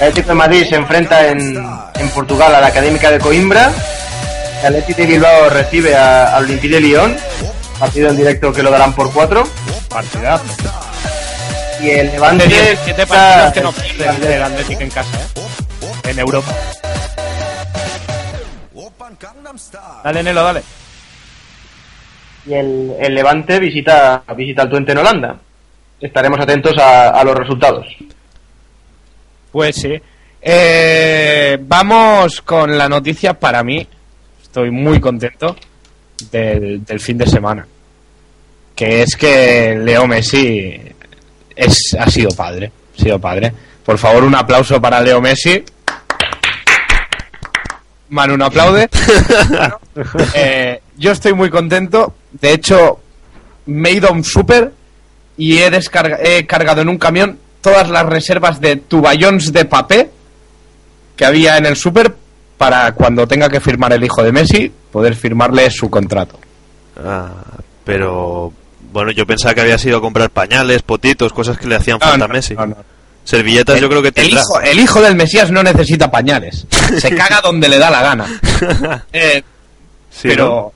El Atlético de Madrid se enfrenta en, en Portugal a la Académica de Coimbra. El Atlético de Bilbao recibe al Olympique de Lyon, partido en directo que lo darán por cuatro. Partidazo. Y el Levante 17 partidos que no pierde el Atlético en casa, ¿eh? En Europa. Dale, Nelo, dale. y el, el Levante visita, visita al Twente en Holanda. Estaremos atentos a, a los resultados. Pues sí. Eh, vamos con la noticia para mí. Estoy muy contento del, del fin de semana. Que es que Leo Messi es, ha sido padre. Ha sido padre. Por favor, un aplauso para Leo Messi. Manu, ¿no aplaude? Eh, yo estoy muy contento. De hecho, me he ido a un súper y he, descarga- he cargado en un camión todas las reservas de tuballons de papel que había en el súper para cuando tenga que firmar el hijo de Messi poder firmarle su contrato. Ah, pero bueno, yo pensaba que había sido a comprar pañales, potitos, cosas que le hacían No, falta no, a Messi. no, no. Servilletas yo creo que El tendrá. hijo, el hijo del Mesías no necesita pañales. Se caga donde le da la gana. Eh, Sí, pero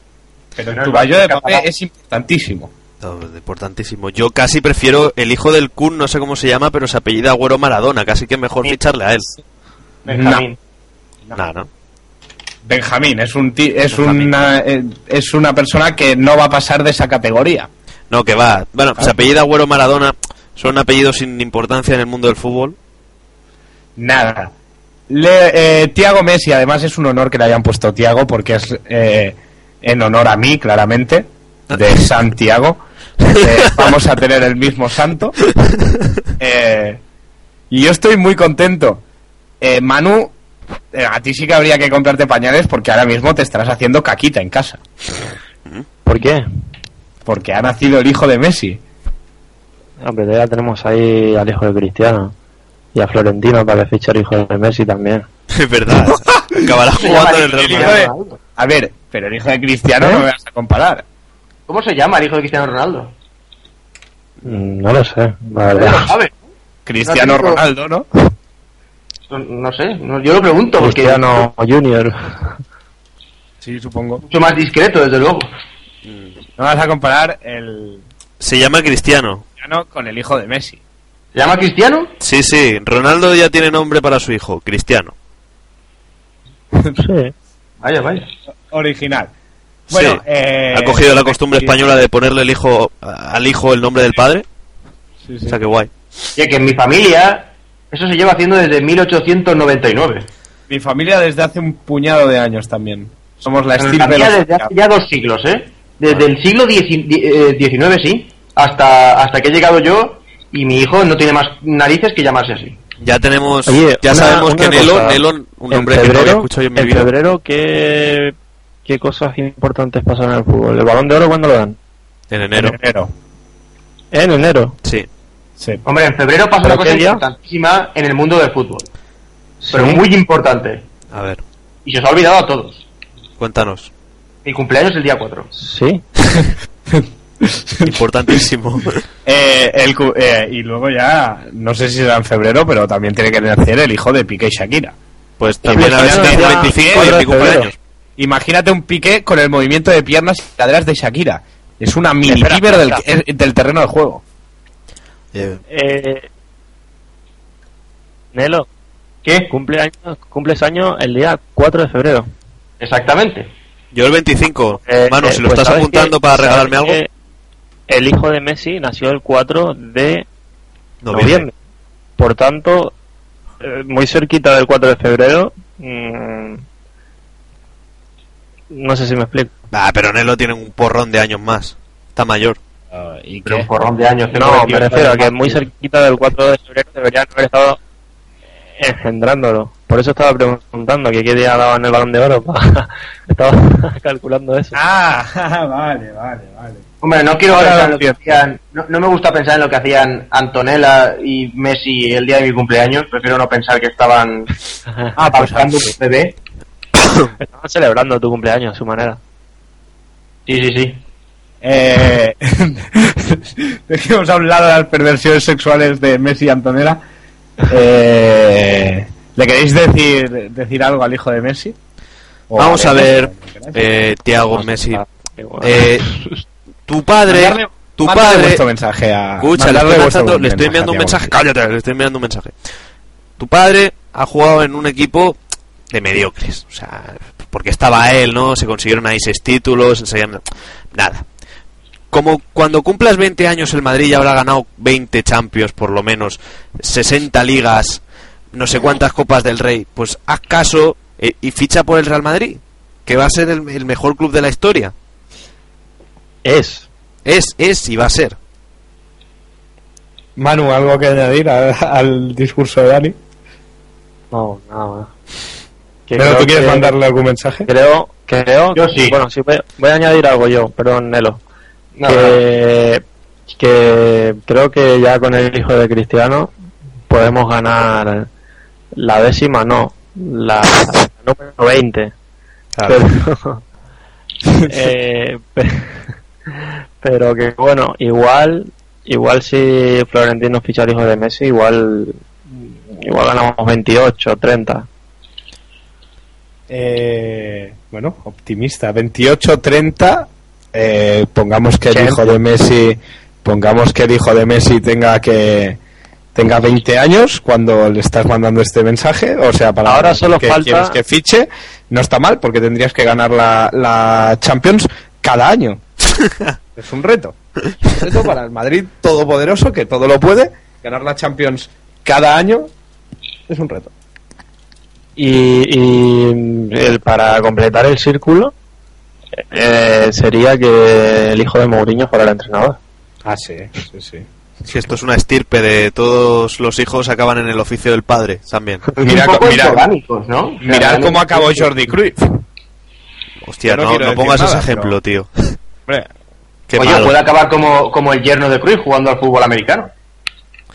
pero el Pero tuballo el de papel es importantísimo. Importantísimo. Yo casi prefiero el hijo del Kun, no sé cómo se llama, pero se apellida Agüero Maradona, casi que mejor ficharle a él. Benjamín. No. Benjamín es un es Benjamín. una eh, es una persona que no va a pasar de esa categoría. No, que va. Bueno, se apellida Agüero Maradona, son apellidos sin importancia en el mundo del fútbol. Nada. Le, eh, Tiago Messi, además es un honor que le hayan puesto Tiago porque es eh, en honor a mí, claramente, de Santiago. Eh, vamos a tener el mismo santo. Eh, y yo estoy muy contento. Eh, Manu, eh, a ti sí que habría que comprarte pañales porque ahora mismo te estarás haciendo caquita en casa. ¿Por qué? Porque ha nacido el hijo de Messi. Hombre, ya tenemos ahí al hijo de Cristiano. Y a Florentino para que al hijo de Messi también. Es verdad. Acabará jugando en el Real Madrid. A ver, pero el hijo de Cristiano ¿Eh? no me vas a comparar. ¿Cómo se llama el hijo de Cristiano Ronaldo? Mm, No lo sé, la verdad. lo sabe. Cristiano Ronaldo, ¿no? No, no sé, no- yo lo pregunto porque Cristiano Junior. Sí, supongo. mucho más discreto, desde luego. No vas a comparar el Se llama Cristiano. Cristiano con el hijo de Messi. ¿Se llama Cristiano? Sí, sí. Ronaldo ya tiene nombre para su hijo, Cristiano. Sí. Vaya, vaya. Original. Bueno, Sí. eh, ha cogido la costumbre sí, española de ponerle el hijo al hijo el nombre del padre. sí, sí. O sea, que guay. Ya que en mi familia eso se lleva haciendo desde 1899. Mi familia desde hace un puñado de años también. Somos la estirpe de familia los desde hace ya dos siglos, ¿eh? Desde el siglo XIX, sí, hasta, hasta que he llegado yo y mi hijo no tiene más narices que llamarse así. Ya tenemos, Oye, ya una- sabemos una que Nelo, cosa. Nelo, un En nombre que no había febrero, escuchado yo en mi en vida. febrero ¿qué, ¿qué cosas importantes pasan en el fútbol? ¿El balón de oro cuándo lo dan? En En enero. enero. En enero. Sí. Sí. Hombre, en febrero pasa ¿Pero una cosa importantísima en el mundo del fútbol. Pero muy importante. A ver, Y se os ha olvidado a todos. cuéntanos. Mi cumpleaños es el día 4. Sí. Importantísimo. Eh, el eh, y luego ya, no sé si será en febrero, pero también tiene que nacer el hijo de Piqué y Shakira. Pues también a a 25 y cuatro el de mi cumpleaños. Imagínate un Piqué con el movimiento de piernas y caderas de Shakira. Es una mini del, del terreno de juego. Eh, Eh, Nelo, ¿Qué? cumple años, cumples años el día 4 de febrero. Exactamente. yo el 25. Eh, Manu, eh, si lo pues estás ¿sabes apuntando para ¿Sabes regalarme algo? El hijo de Messi nació el 4 de noviembre. noviembre. Por tanto, eh, muy cerquita del 4 de febrero. mm, no sé si me explico. Ah, pero Nelo tiene un porrón de años más. Está mayor. ¿Y Pero un porrón de años. No, 28 me refiero a que muy cerquita del 4 de febrero deberían haber estado engendrándolo. Por eso estaba preguntando que qué día daban el balón de oro. pa- estaba calculando eso. Ah, vale, vale, vale. Hombre, no quiero Ahora pensar lo en lo que hacían. No, no me gusta pensar en lo que hacían Antonella y Messi el día de mi cumpleaños. Prefiero no pensar que estaban Ah, pues un bebé. Estaban celebrando tu cumpleaños a su manera. Sí, sí, sí. Eh, dejemos a un lado las perversiones sexuales de Messi y Antonella. Eh, ¿Le queréis decir, decir algo al hijo de Messi? O Vamos a ver, eh, Tiago Messi. Eh, tu padre, tu padre, vuestro mensaje a. Escucha, le estoy, lanzando- le estoy enviando un mensaje. Cállate, le estoy enviando un mensaje. Tu padre ha jugado en un equipo de mediocres. O sea, porque estaba él, ¿no? Se consiguieron ahí seis títulos, enseñando. Nada. Como cuando cumplas 20 años el Madrid ya habrá ganado 20 Champions, por lo menos, 60 ligas, no sé cuántas copas del Rey, pues haz caso eh, y ficha por el Real Madrid, que va a ser el, el mejor club de la historia. Es. Es, es y va a ser. Manu, ¿algo que añadir a- al discurso de Dani? No, nada más. ¿Pero tú quieres que- mandarle algún mensaje? Creo, creo. Yo sí. Bueno, sí, voy, voy a añadir algo yo, perdón, Nelo. No, que, que creo que ya con el hijo de Cristiano podemos ganar la décima, no, la, la número 20. Pero, eh, pe- pero que bueno, igual, igual si Florentino ficha al hijo de Messi, igual, igual ganamos 28, 30. Eh, bueno, optimista. 28-30. Eh, pongamos que el hijo de Messi, pongamos que el hijo de Messi tenga que tenga 20 años cuando le estás mandando este mensaje, o sea, para Ahora solo que falta- quieres que fiche, no está mal porque tendrías que ganar la, la Champions cada año. es un reto. Es un reto para el Madrid todopoderoso que todo lo puede, ganar la Champions cada año es un reto. Y, y el, para completar el círculo eh, sería que el hijo de Mourinho fuera el entrenador. Ah, sí, sí, sí. Si esto es una estirpe de todos los hijos acaban en el oficio del padre también. Mira, ¿no? O sea, Mirad cómo acabó Jordi Cruyff. Hostia, no no, pongas nada, ese ejemplo, pero- tío. Hombre, Qué Oye, malo. puede acabar como, como el yerno de Cruyff jugando al fútbol americano.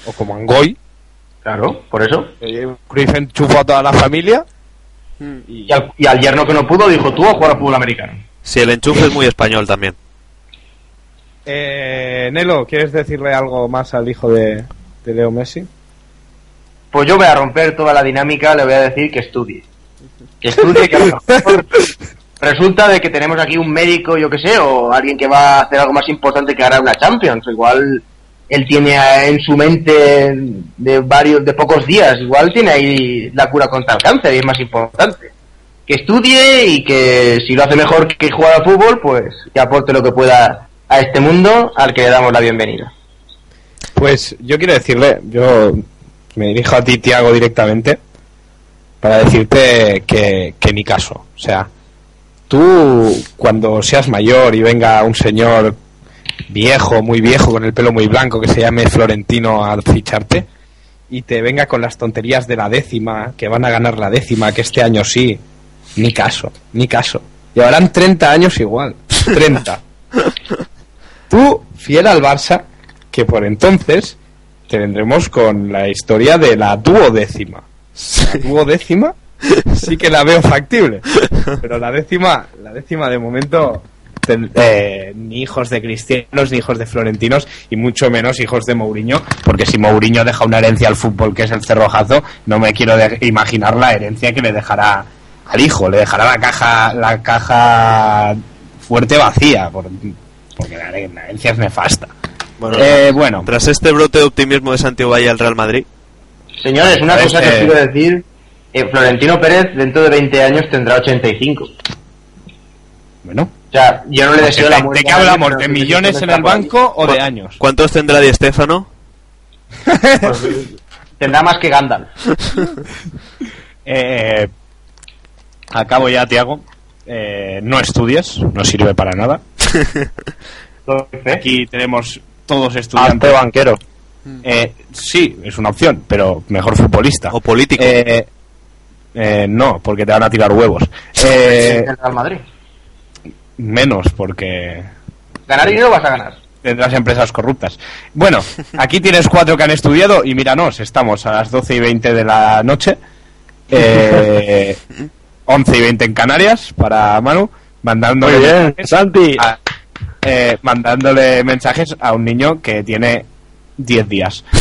o como Angoy. Claro, por eso. Cruyff enchufó a toda la familia. Y al, y al yerno que no pudo dijo tú a jugar al fútbol americano. Si el enchufe es muy español también. Eh, Nelo, ¿quieres decirle algo más al hijo de, de Leo Messi? Pues yo voy a romper toda la dinámica, le voy a decir que estudie. Que estudie, que a lo mejor resulta de que tenemos aquí un médico, yo que sé, o alguien que va a hacer algo más importante que ganar una Champions. Igual él tiene en su mente de varios, de pocos días, igual tiene ahí la cura contra el cáncer y es más importante. Que estudie y que si lo hace mejor que jugar al fútbol, pues que aporte lo que pueda a este mundo al que le damos la bienvenida. Pues yo quiero decirle, yo me dirijo a ti, Tiago, directamente, para decirte que, que ni caso. O sea, tú cuando seas mayor y venga un señor viejo, muy viejo, con el pelo muy blanco, que se llame Florentino a ficharte, y te venga con las tonterías de la décima, que van a ganar la décima, que este año sí, ni caso, ni caso. Llevarán 30 años igual, 30. Tú, fiel al Barça, que por entonces tendremos con la historia de la duodécima. La duodécima sí que la veo factible. Pero la décima, la décima de momento, eh, ni hijos de cristianos, ni hijos de florentinos, y mucho menos hijos de Mourinho, porque si Mourinho deja una herencia al fútbol que es el cerrojazo, no me quiero de- imaginar la herencia que le dejará al hijo, le dejará la caja, la caja fuerte vacía, por- porque la, herencia es nefasta. Bueno, Eh, bueno, tras este brote de optimismo de Santiago Valle al Real Madrid, Señores, una cosa que os quiero decir. eh, Florentino Pérez dentro de 20 años tendrá 85. bueno. O sea, yo no le deseo la ¿De, muerte. de qué hablamos? ¿De millones en el banco o de ¿Cu- años? ¿cuántos tendrá Di Stéfano? ahí. Pues, tendrá más que Gandalf. Eh, acabo ya, Tiago. Eh, no estudies, no sirve para nada. Aquí tenemos todos Hazte estudiantes. banquero. Eh, sí, es una opción, pero mejor futbolista. ¿O político? Eh, eh, no, porque te van a tirar huevos. Eh, El Real Madrid. Menos, porque Ganar dinero vas a ganar. tendrás empresas corruptas. Bueno, aquí tienes cuatro que han estudiado y míranos, estamos a las 12 y 20 de la noche, eh, 11 y 20 en Canarias para Manu, mandándole, Muy bien, mensajes Santi. a- eh, mandándole mensajes a un niño que tiene 10 días.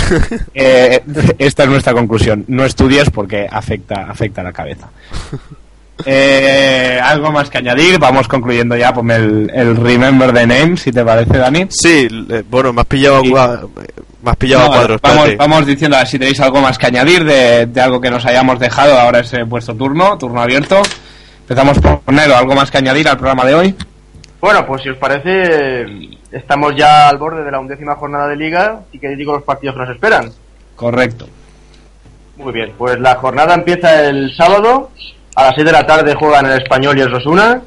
Eh, esta es nuestra conclusión. No estudies porque afecta, afecta a la cabeza. Eh, algo más que añadir, vamos concluyendo ya, ponme el, el Remember the Name, si te parece, Dani. Sí, eh, bueno, me has pillado, me has pillado No, a cuadros. vamos, vamos diciendo a ver si tenéis algo más que añadir de, de algo que nos hayamos dejado. Ahora es eh, vuestro turno, turno abierto. Empezamos por ponerlo, algo más que añadir al programa de hoy. Bueno, pues si os parece, estamos ya al borde de la undécima jornada de liga y que digo los partidos que nos esperan. Correcto. Muy bien, pues la jornada empieza el sábado. A las 6 de la tarde juegan el Español y el Rosuna.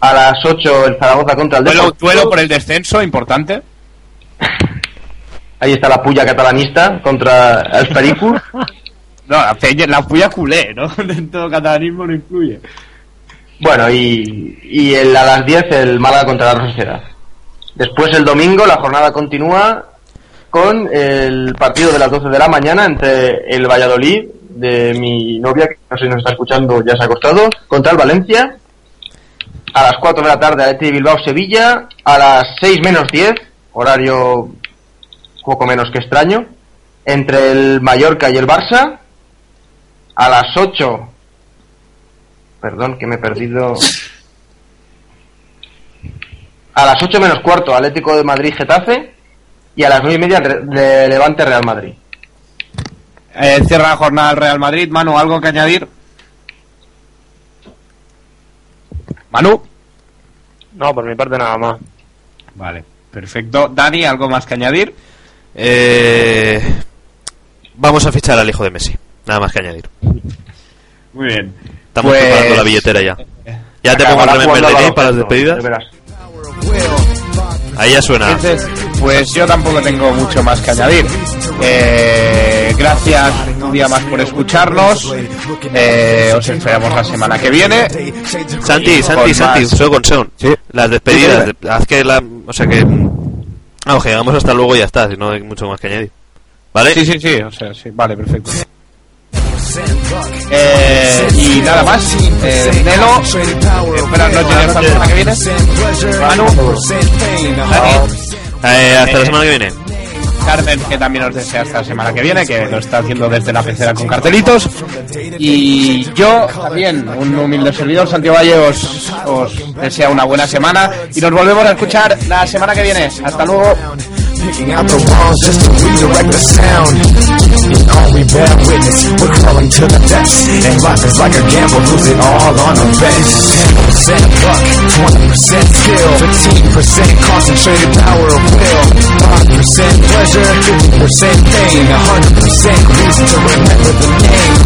A las 8 el Zaragoza contra el Deportivo. duelo por el descenso, importante. Ahí está la puya catalanista contra el Pericu. No, la, puya culé, ¿no? Dentro del catalanismo no incluye. Bueno, y, y el, a las 10 el Málaga contra la Sociedad. Después el domingo la jornada continúa con el partido de las 12 de la mañana entre el Valladolid de mi novia, que no sé si nos está escuchando, ya se ha acostado, contra el Valencia. A las 4 de la tarde Athletic Bilbao Sevilla. A las 6 menos 10, horario poco menos que extraño, entre el Mallorca y el Barça. A las 8 Perdón, que me he perdido. A las 8 menos cuarto, Atlético de Madrid Getafe. Y a las 9 y media, de Levante Real Madrid. Eh, cierra la jornada el Real Madrid. Manu, ¿algo que añadir? Manu. No, por mi parte nada más. Vale, perfecto. Dani, ¿algo más que añadir? Eh, vamos a fichar al hijo de Messi. Nada más que añadir. Muy bien. Estamos Pues- preparando la billetera ya. Ya te pongo el Remember para las despedidas. Ahí ya suena. Entonces, pues yo tampoco tengo mucho más que añadir. Eh, gracias un día más por escucharnos. Eh, os esperamos la semana que viene. Santi, Santi, Santi, solo con Sean. Sí. Las despedidas. Sí, Haz que la. O sea que. Vamos, que llegamos hasta luego y ya está. Si no hay mucho más que añadir. ¿Vale? Sí, sí, sí, o sea, sí, vale, perfecto. Eh, y nada más. Eh, Nelo, buenas noches hasta la semana que viene. Manu, Eh, hasta la semana que viene. Carmen, que también os desea hasta la semana que viene, que lo está haciendo desde la pecera con cartelitos. Y yo también, un humilde servidor, Santiago Valle, os, os desea una buena semana y nos volvemos a escuchar la semana que viene. Hasta luego. Picking out the wrongs just to redirect the sound. You know we bear witness, we're crawling to the depths. And life is like a gamble, lose it all on a bet. 10% luck, 20% skill, 15% concentrated power of will. 5% pleasure, 50% pain, 100% reason to remember the name.